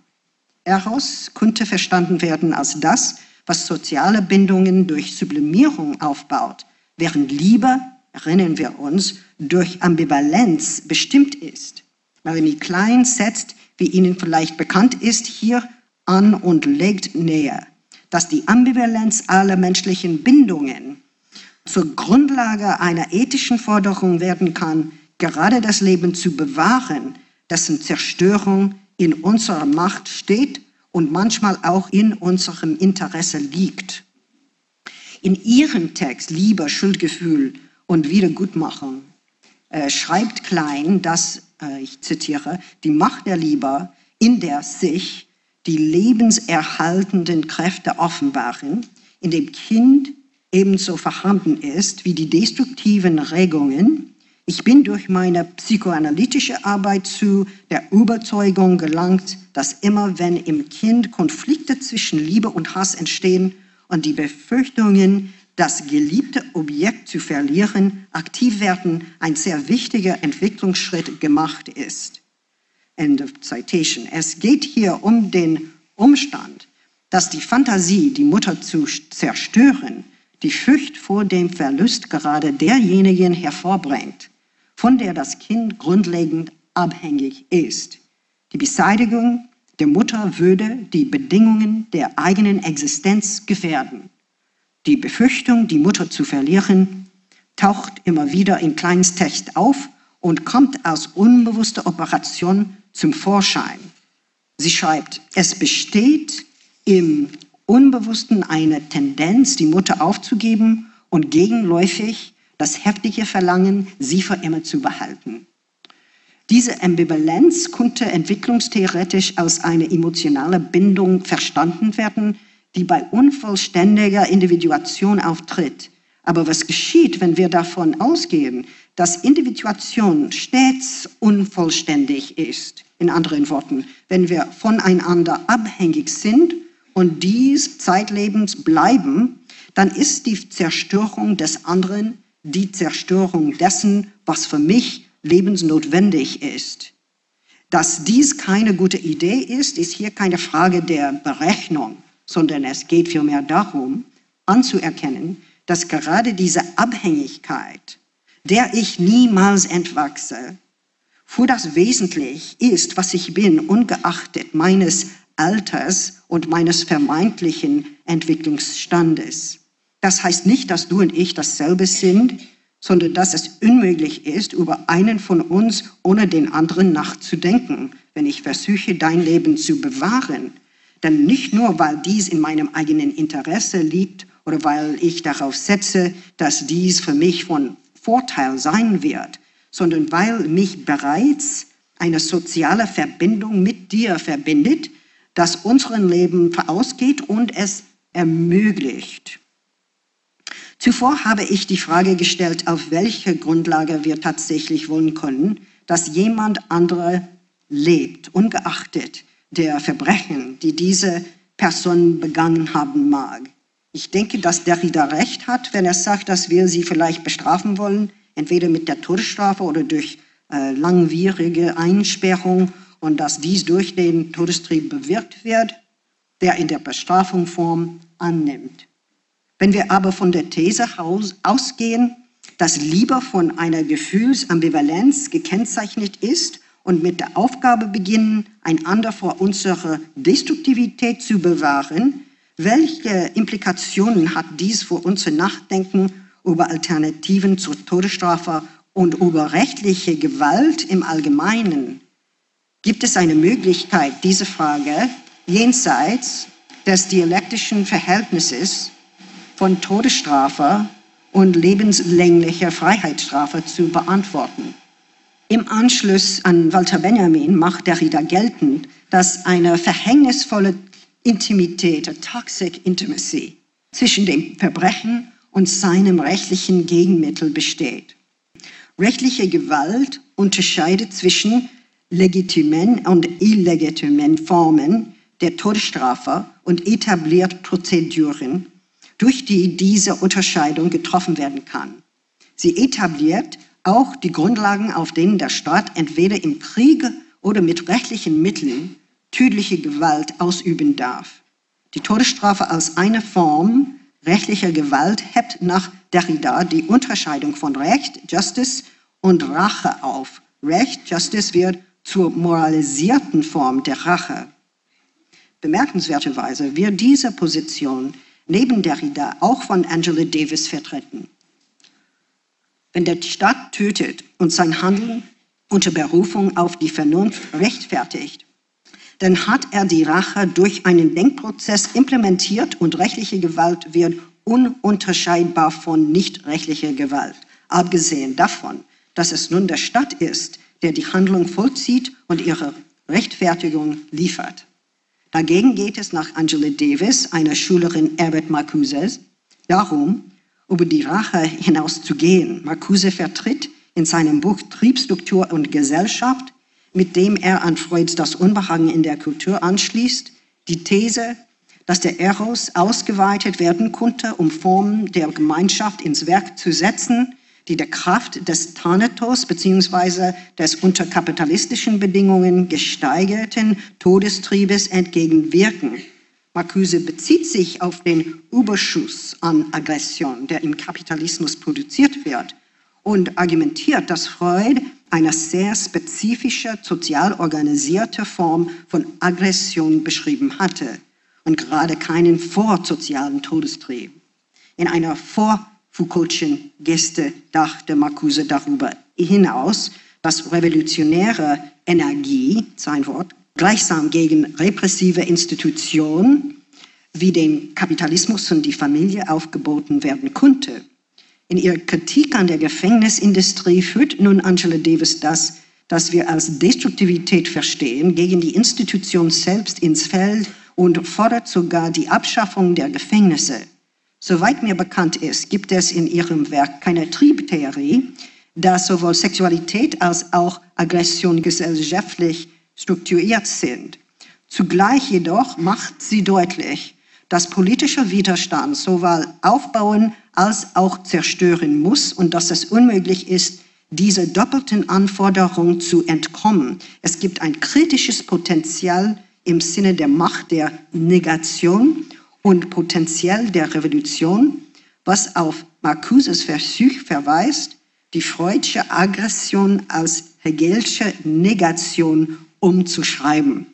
Speaker 2: Eros könnte verstanden werden als das, was soziale Bindungen durch Sublimierung aufbaut, während Liebe, erinnern wir uns, durch Ambivalenz bestimmt ist. Melanie Klein setzt, wie Ihnen vielleicht bekannt ist, hier an und legt näher, dass die Ambivalenz aller menschlichen Bindungen zur Grundlage einer ethischen Forderung werden kann, gerade das Leben zu bewahren, dessen Zerstörung in unserer Macht steht und manchmal auch in unserem Interesse liegt. In ihrem Text Liebe, Schuldgefühl und Wiedergutmachung äh, schreibt Klein, dass, äh, ich zitiere, die Macht der Liebe, in der sich die lebenserhaltenden Kräfte offenbaren, in dem Kind ebenso vorhanden ist wie die destruktiven Regungen, ich bin durch meine psychoanalytische Arbeit zu der Überzeugung gelangt, dass immer wenn im Kind Konflikte zwischen Liebe und Hass entstehen und die Befürchtungen, das geliebte Objekt zu verlieren, aktiv werden, ein sehr wichtiger Entwicklungsschritt gemacht ist. End of citation. Es geht hier um den Umstand, dass die Fantasie, die Mutter zu zerstören, die Furcht vor dem Verlust gerade derjenigen hervorbringt, von der das Kind grundlegend abhängig ist. Die Beseitigung der Mutter würde die Bedingungen der eigenen Existenz gefährden. Die Befürchtung, die Mutter zu verlieren, taucht immer wieder in Kleinstext auf und kommt als unbewusste Operation zum Vorschein. Sie schreibt, es besteht im Unbewussten eine Tendenz, die Mutter aufzugeben und gegenläufig das heftige Verlangen, sie für immer zu behalten. Diese Ambivalenz konnte entwicklungstheoretisch als eine emotionale Bindung verstanden werden, die bei unvollständiger Individuation auftritt. Aber was geschieht, wenn wir davon ausgehen, dass Individuation stets unvollständig ist? In anderen Worten, wenn wir voneinander abhängig sind und dies zeitlebens bleiben, dann ist die Zerstörung des anderen die Zerstörung dessen, was für mich lebensnotwendig ist. Dass dies keine gute Idee ist, ist hier keine Frage der Berechnung, sondern es geht vielmehr darum, anzuerkennen, dass gerade diese Abhängigkeit, der ich niemals entwachse, für das wesentlich ist, was ich bin, ungeachtet meines Alters und meines vermeintlichen Entwicklungsstandes. Das heißt nicht, dass du und ich dasselbe sind, sondern dass es unmöglich ist, über einen von uns ohne den anderen nachzudenken, wenn ich versuche, dein Leben zu bewahren. Denn nicht nur, weil dies in meinem eigenen Interesse liegt oder weil ich darauf setze, dass dies für mich von Vorteil sein wird, sondern weil mich bereits eine soziale Verbindung mit dir verbindet, das unseren Leben vorausgeht und es ermöglicht. Zuvor habe ich die Frage gestellt, auf welcher Grundlage wir tatsächlich wollen können, dass jemand andere lebt, ungeachtet der Verbrechen, die diese Person begangen haben mag. Ich denke, dass Derrida recht hat, wenn er sagt, dass wir sie vielleicht bestrafen wollen, entweder mit der Todesstrafe oder durch äh, langwierige Einsperrung und dass dies durch den Todestrieb bewirkt wird, der in der Bestrafung Form annimmt. Wenn wir aber von der These ausgehen, dass Liebe von einer Gefühlsambivalenz gekennzeichnet ist und mit der Aufgabe beginnen, einander vor unserer Destruktivität zu bewahren, welche Implikationen hat dies für unser Nachdenken über Alternativen zur Todesstrafe und über rechtliche Gewalt im Allgemeinen? Gibt es eine Möglichkeit, diese Frage jenseits des dialektischen Verhältnisses von Todesstrafe und lebenslänglicher Freiheitsstrafe zu beantworten. Im Anschluss an Walter Benjamin macht Derrida geltend, dass eine verhängnisvolle Intimität, a toxic intimacy, zwischen dem Verbrechen und seinem rechtlichen Gegenmittel besteht. Rechtliche Gewalt unterscheidet zwischen legitimen und illegitimen Formen der Todesstrafe und etabliert Prozeduren, durch die diese Unterscheidung getroffen werden kann. Sie etabliert auch die Grundlagen, auf denen der Staat entweder im Krieg oder mit rechtlichen Mitteln tödliche Gewalt ausüben darf. Die Todesstrafe als eine Form rechtlicher Gewalt hebt nach Derrida die Unterscheidung von Recht, Justice und Rache auf. Recht, Justice wird zur moralisierten Form der Rache. Bemerkenswerterweise wird diese Position neben Derrida auch von Angela Davis vertreten. Wenn der Staat tötet und sein Handeln unter Berufung auf die Vernunft rechtfertigt, dann hat er die Rache durch einen Denkprozess implementiert und rechtliche Gewalt wird ununterscheidbar von nicht rechtlicher Gewalt. Abgesehen davon, dass es nun der Staat ist, der die Handlung vollzieht und ihre Rechtfertigung liefert. Dagegen geht es nach Angela Davis, einer Schülerin Herbert Marcuses, darum, über die Rache hinauszugehen. Marcuse vertritt in seinem Buch Triebstruktur und Gesellschaft, mit dem er an Freuds Das Unbehagen in der Kultur anschließt, die These, dass der Eros ausgeweitet werden konnte, um Formen der Gemeinschaft ins Werk zu setzen, die der Kraft des Thanatos bzw. des unter kapitalistischen Bedingungen gesteigerten Todestriebes entgegenwirken. Marcuse bezieht sich auf den Überschuss an Aggression, der im Kapitalismus produziert wird, und argumentiert, dass Freud eine sehr spezifische, sozial organisierte Form von Aggression beschrieben hatte und gerade keinen vorsozialen Todestrieb. In einer vor Foucault'schen Geste dachte Marcuse darüber hinaus, dass revolutionäre Energie, sein Wort, gleichsam gegen repressive Institutionen wie den Kapitalismus und die Familie aufgeboten werden konnte. In ihrer Kritik an der Gefängnisindustrie führt nun Angela Davis das, das wir als Destruktivität verstehen, gegen die Institution selbst ins Feld und fordert sogar die Abschaffung der Gefängnisse. Soweit mir bekannt ist, gibt es in ihrem Werk keine Triebtheorie, da sowohl Sexualität als auch Aggression gesellschaftlich strukturiert sind. Zugleich jedoch macht sie deutlich, dass politischer Widerstand sowohl aufbauen als auch zerstören muss und dass es unmöglich ist, dieser doppelten Anforderung zu entkommen. Es gibt ein kritisches Potenzial im Sinne der Macht der Negation und potenziell der Revolution, was auf Marcuses Versuch verweist, die Freudsche Aggression als Hegelsche Negation umzuschreiben.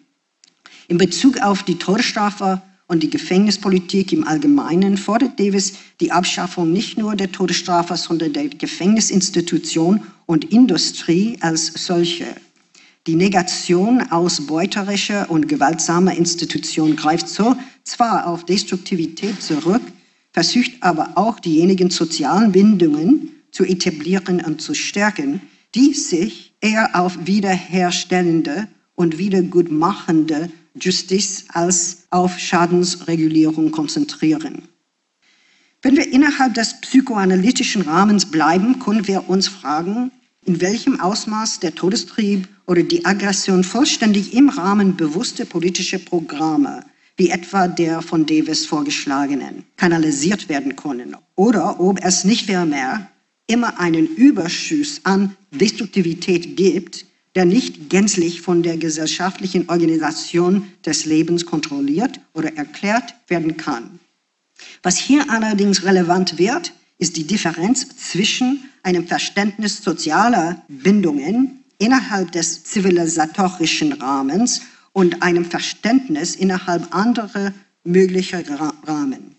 Speaker 2: In Bezug auf die Todesstrafe und die Gefängnispolitik im Allgemeinen fordert Davis die Abschaffung nicht nur der Todesstrafe, sondern der Gefängnisinstitution und Industrie als solche. Die Negation ausbeuterischer und gewaltsamer Institutionen greift so zwar auf Destruktivität zurück, versucht aber auch diejenigen sozialen Bindungen zu etablieren und zu stärken, die sich eher auf wiederherstellende und wiedergutmachende Justiz als auf Schadensregulierung konzentrieren. Wenn wir innerhalb des psychoanalytischen Rahmens bleiben, können wir uns fragen, in welchem Ausmaß der Todestrieb oder die Aggression vollständig im Rahmen bewusster politischer Programme, wie etwa der von Davis vorgeschlagenen, kanalisiert werden können oder ob es nicht mehr immer einen Überschuss an Destruktivität gibt, der nicht gänzlich von der gesellschaftlichen Organisation des Lebens kontrolliert oder erklärt werden kann. Was hier allerdings relevant wird, ist die Differenz zwischen einem Verständnis sozialer Bindungen innerhalb des zivilisatorischen Rahmens und einem Verständnis innerhalb anderer möglicher Rahmen.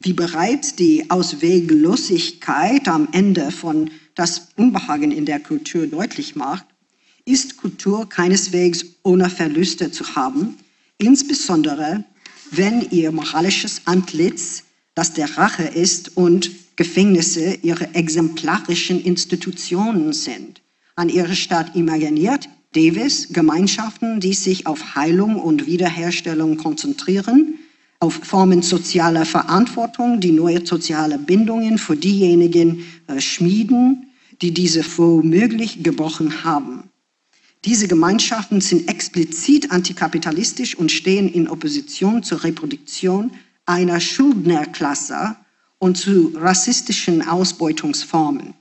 Speaker 2: Wie bereits die Ausweglosigkeit am Ende von das Unbehagen in der Kultur deutlich macht, ist Kultur keineswegs ohne Verluste zu haben, insbesondere wenn ihr moralisches Antlitz das der Rache ist und Gefängnisse ihre exemplarischen Institutionen sind. an ihre Stadt imaginiert. Davis, Gemeinschaften, die sich auf Heilung und Wiederherstellung konzentrieren, auf Formen sozialer Verantwortung, die neue soziale Bindungen für diejenigen äh, schmieden, die diese womöglich gebrochen haben. Diese Gemeinschaften sind explizit antikapitalistisch und stehen in Opposition zur Reproduktion einer Schuldnerklasse und zu rassistischen Ausbeutungsformen.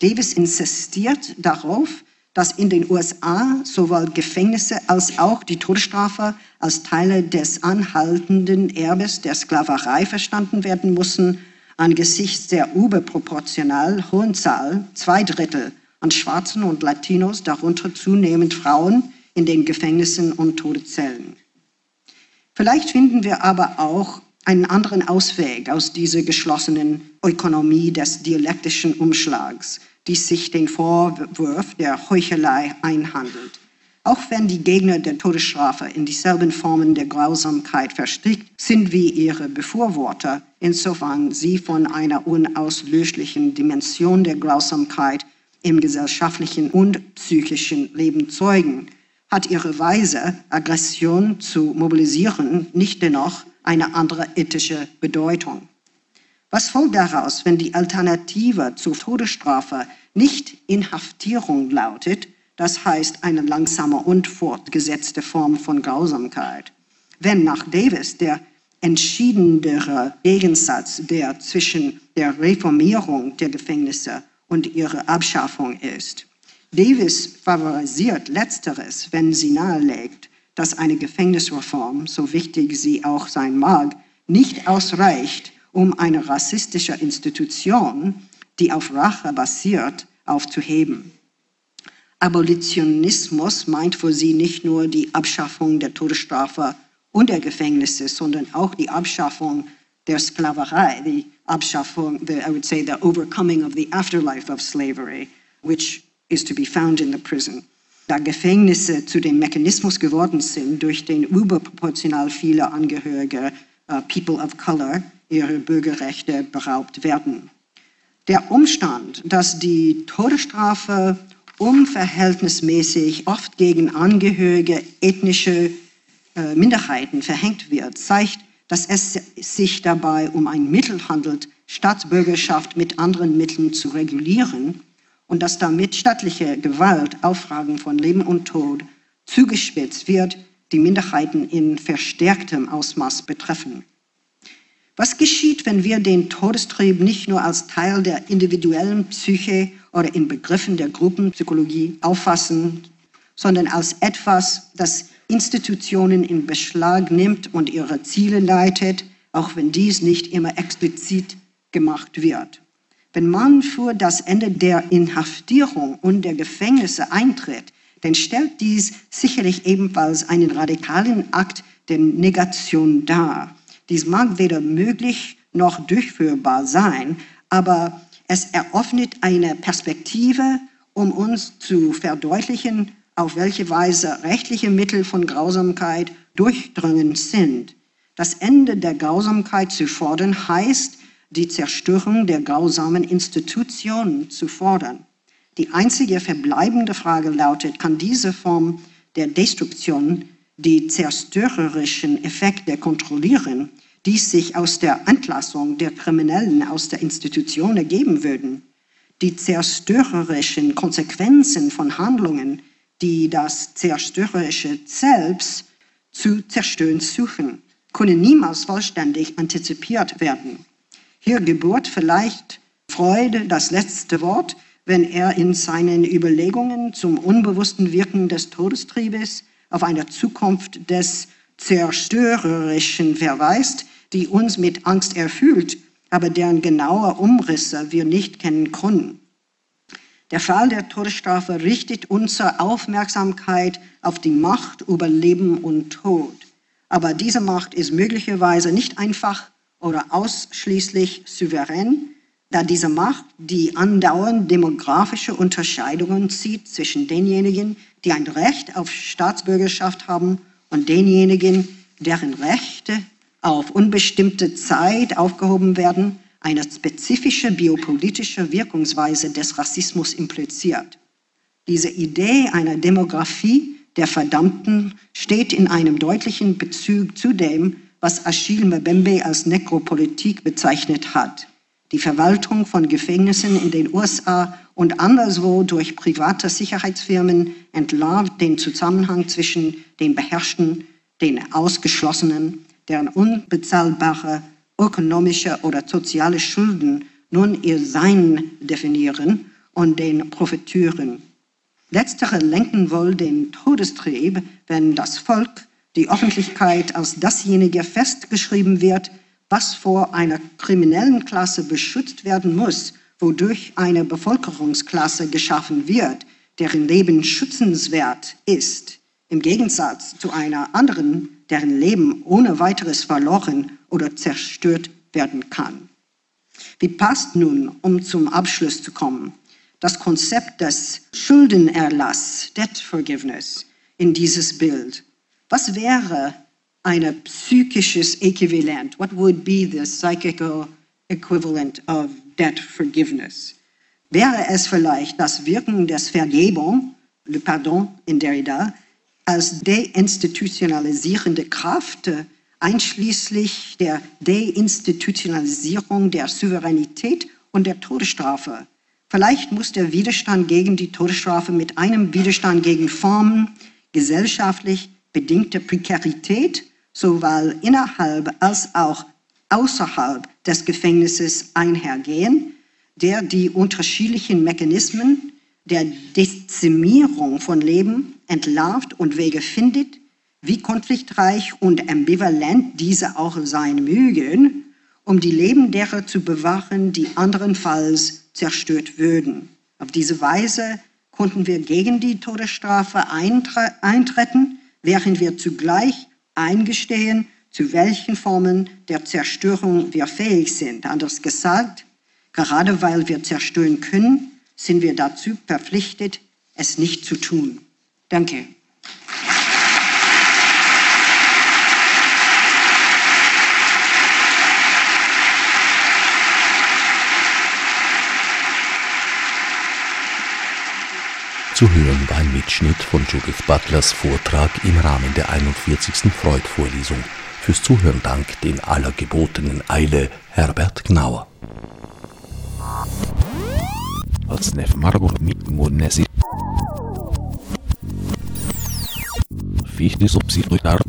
Speaker 2: Davis insistiert darauf, dass in den USA sowohl Gefängnisse als auch die Todesstrafe als Teile des anhaltenden Erbes der Sklaverei verstanden werden müssen, angesichts der überproportional hohen Zahl, zwei Drittel an Schwarzen und Latinos, darunter zunehmend Frauen, in den Gefängnissen und Todeszellen. Vielleicht finden wir aber auch einen anderen Ausweg aus dieser geschlossenen Ökonomie des dialektischen Umschlags, die sich den Vorwurf der Heuchelei einhandelt. Auch wenn die Gegner der Todesstrafe in dieselben Formen der Grausamkeit verstrickt sind wie ihre Befürworter, insofern sie von einer unauslöschlichen Dimension der Grausamkeit im gesellschaftlichen und psychischen Leben zeugen, hat ihre Weise, Aggression zu mobilisieren, nicht dennoch eine andere ethische Bedeutung. Was folgt daraus, wenn die Alternative zur Todesstrafe nicht Inhaftierung lautet, das heißt eine langsame und fortgesetzte Form von Grausamkeit? Wenn nach Davis der entschiedenere Gegensatz der zwischen der Reformierung der Gefängnisse und ihrer Abschaffung ist. Davis favorisiert letzteres, wenn sie nahelegt, dass eine Gefängnisreform, so wichtig sie auch sein mag, nicht ausreicht, um eine rassistische Institution, die auf Rache basiert, aufzuheben. Abolitionismus meint für sie nicht nur die Abschaffung der Todesstrafe und der Gefängnisse, sondern auch die Abschaffung der Sklaverei, die Abschaffung, the, I would say, the overcoming of the afterlife of slavery, which is to be found in the prison da Gefängnisse zu dem Mechanismus geworden sind, durch den überproportional viele Angehörige uh, People of Color ihre Bürgerrechte beraubt werden. Der Umstand, dass die Todesstrafe unverhältnismäßig oft gegen Angehörige ethnischer äh, Minderheiten verhängt wird, zeigt, dass es sich dabei um ein Mittel handelt, Staatsbürgerschaft mit anderen Mitteln zu regulieren und dass damit staatliche Gewalt auf Fragen von Leben und Tod zugespitzt wird, die Minderheiten in verstärktem Ausmaß betreffen. Was geschieht, wenn wir den Todestrieb nicht nur als Teil der individuellen Psyche oder in Begriffen der Gruppenpsychologie auffassen, sondern als etwas, das Institutionen in Beschlag nimmt und ihre Ziele leitet, auch wenn dies nicht immer explizit gemacht wird? Wenn man für das Ende der Inhaftierung und der Gefängnisse eintritt, dann stellt dies sicherlich ebenfalls einen radikalen Akt der Negation dar. Dies mag weder möglich noch durchführbar sein, aber es eröffnet eine Perspektive, um uns zu verdeutlichen, auf welche Weise rechtliche Mittel von Grausamkeit durchdringend sind. Das Ende der Grausamkeit zu fordern heißt, die Zerstörung der grausamen Institutionen zu fordern. Die einzige verbleibende Frage lautet, kann diese Form der Destruktion die zerstörerischen Effekte kontrollieren, die sich aus der Entlassung der Kriminellen aus der Institution ergeben würden? Die zerstörerischen Konsequenzen von Handlungen, die das zerstörerische Selbst zu zerstören suchen, können niemals vollständig antizipiert werden. Hier Geburt vielleicht Freude das letzte Wort, wenn er in seinen Überlegungen zum unbewussten Wirken des Todestriebes auf eine Zukunft des Zerstörerischen verweist, die uns mit Angst erfüllt, aber deren genaue Umrisse wir nicht kennen können. Der Fall der Todesstrafe richtet unsere Aufmerksamkeit auf die Macht über Leben und Tod. Aber diese Macht ist möglicherweise nicht einfach oder ausschließlich souverän, da diese Macht die andauernd demografische Unterscheidungen zieht zwischen denjenigen, die ein Recht auf Staatsbürgerschaft haben und denjenigen, deren Rechte auf unbestimmte Zeit aufgehoben werden, eine spezifische biopolitische Wirkungsweise des Rassismus impliziert. Diese Idee einer Demografie der Verdammten steht in einem deutlichen Bezug zu dem, was Achille Mbembe als Nekropolitik bezeichnet hat. Die Verwaltung von Gefängnissen in den USA und anderswo durch private Sicherheitsfirmen entlarvt den Zusammenhang zwischen den Beherrschten, den Ausgeschlossenen, deren unbezahlbare ökonomische oder soziale Schulden nun ihr Sein definieren und den Profiteuren. Letztere lenken wohl den Todestrieb, wenn das Volk, die Öffentlichkeit als dasjenige festgeschrieben wird, was vor einer kriminellen Klasse beschützt werden muss, wodurch eine Bevölkerungsklasse geschaffen wird, deren Leben schützenswert ist, im Gegensatz zu einer anderen, deren Leben ohne weiteres verloren oder zerstört werden kann. Wie passt nun, um zum Abschluss zu kommen, das Konzept des Schuldenerlass, Debt Forgiveness, in dieses Bild. Was wäre ein psychisches Äquivalent? What would be the psychical equivalent of debt forgiveness? Wäre es vielleicht das Wirken des Vergebung, le Pardon in Derrida, als deinstitutionalisierende Kraft, einschließlich der Deinstitutionalisierung der Souveränität und der Todesstrafe? Vielleicht muss der Widerstand gegen die Todesstrafe mit einem Widerstand gegen Formen gesellschaftlich bedingter Prekarität sowohl innerhalb als auch außerhalb des Gefängnisses einhergehen, der die unterschiedlichen Mechanismen der Dezimierung von Leben entlarvt und Wege findet, wie konfliktreich und ambivalent diese auch sein mögen, um die Leben derer zu bewahren, die anderenfalls zerstört würden. Auf diese Weise konnten wir gegen die Todesstrafe eintre eintreten, während wir zugleich eingestehen, zu welchen Formen der Zerstörung wir fähig sind. Anders gesagt, gerade weil wir zerstören können, sind wir dazu verpflichtet, es nicht zu tun. Danke.
Speaker 1: Zu hören war ein Mitschnitt von Judith Butlers Vortrag im Rahmen der 41. Freud-Vorlesung. Fürs Zuhören dank den aller gebotenen Eile Herbert Gnauer. Fichte subsidiar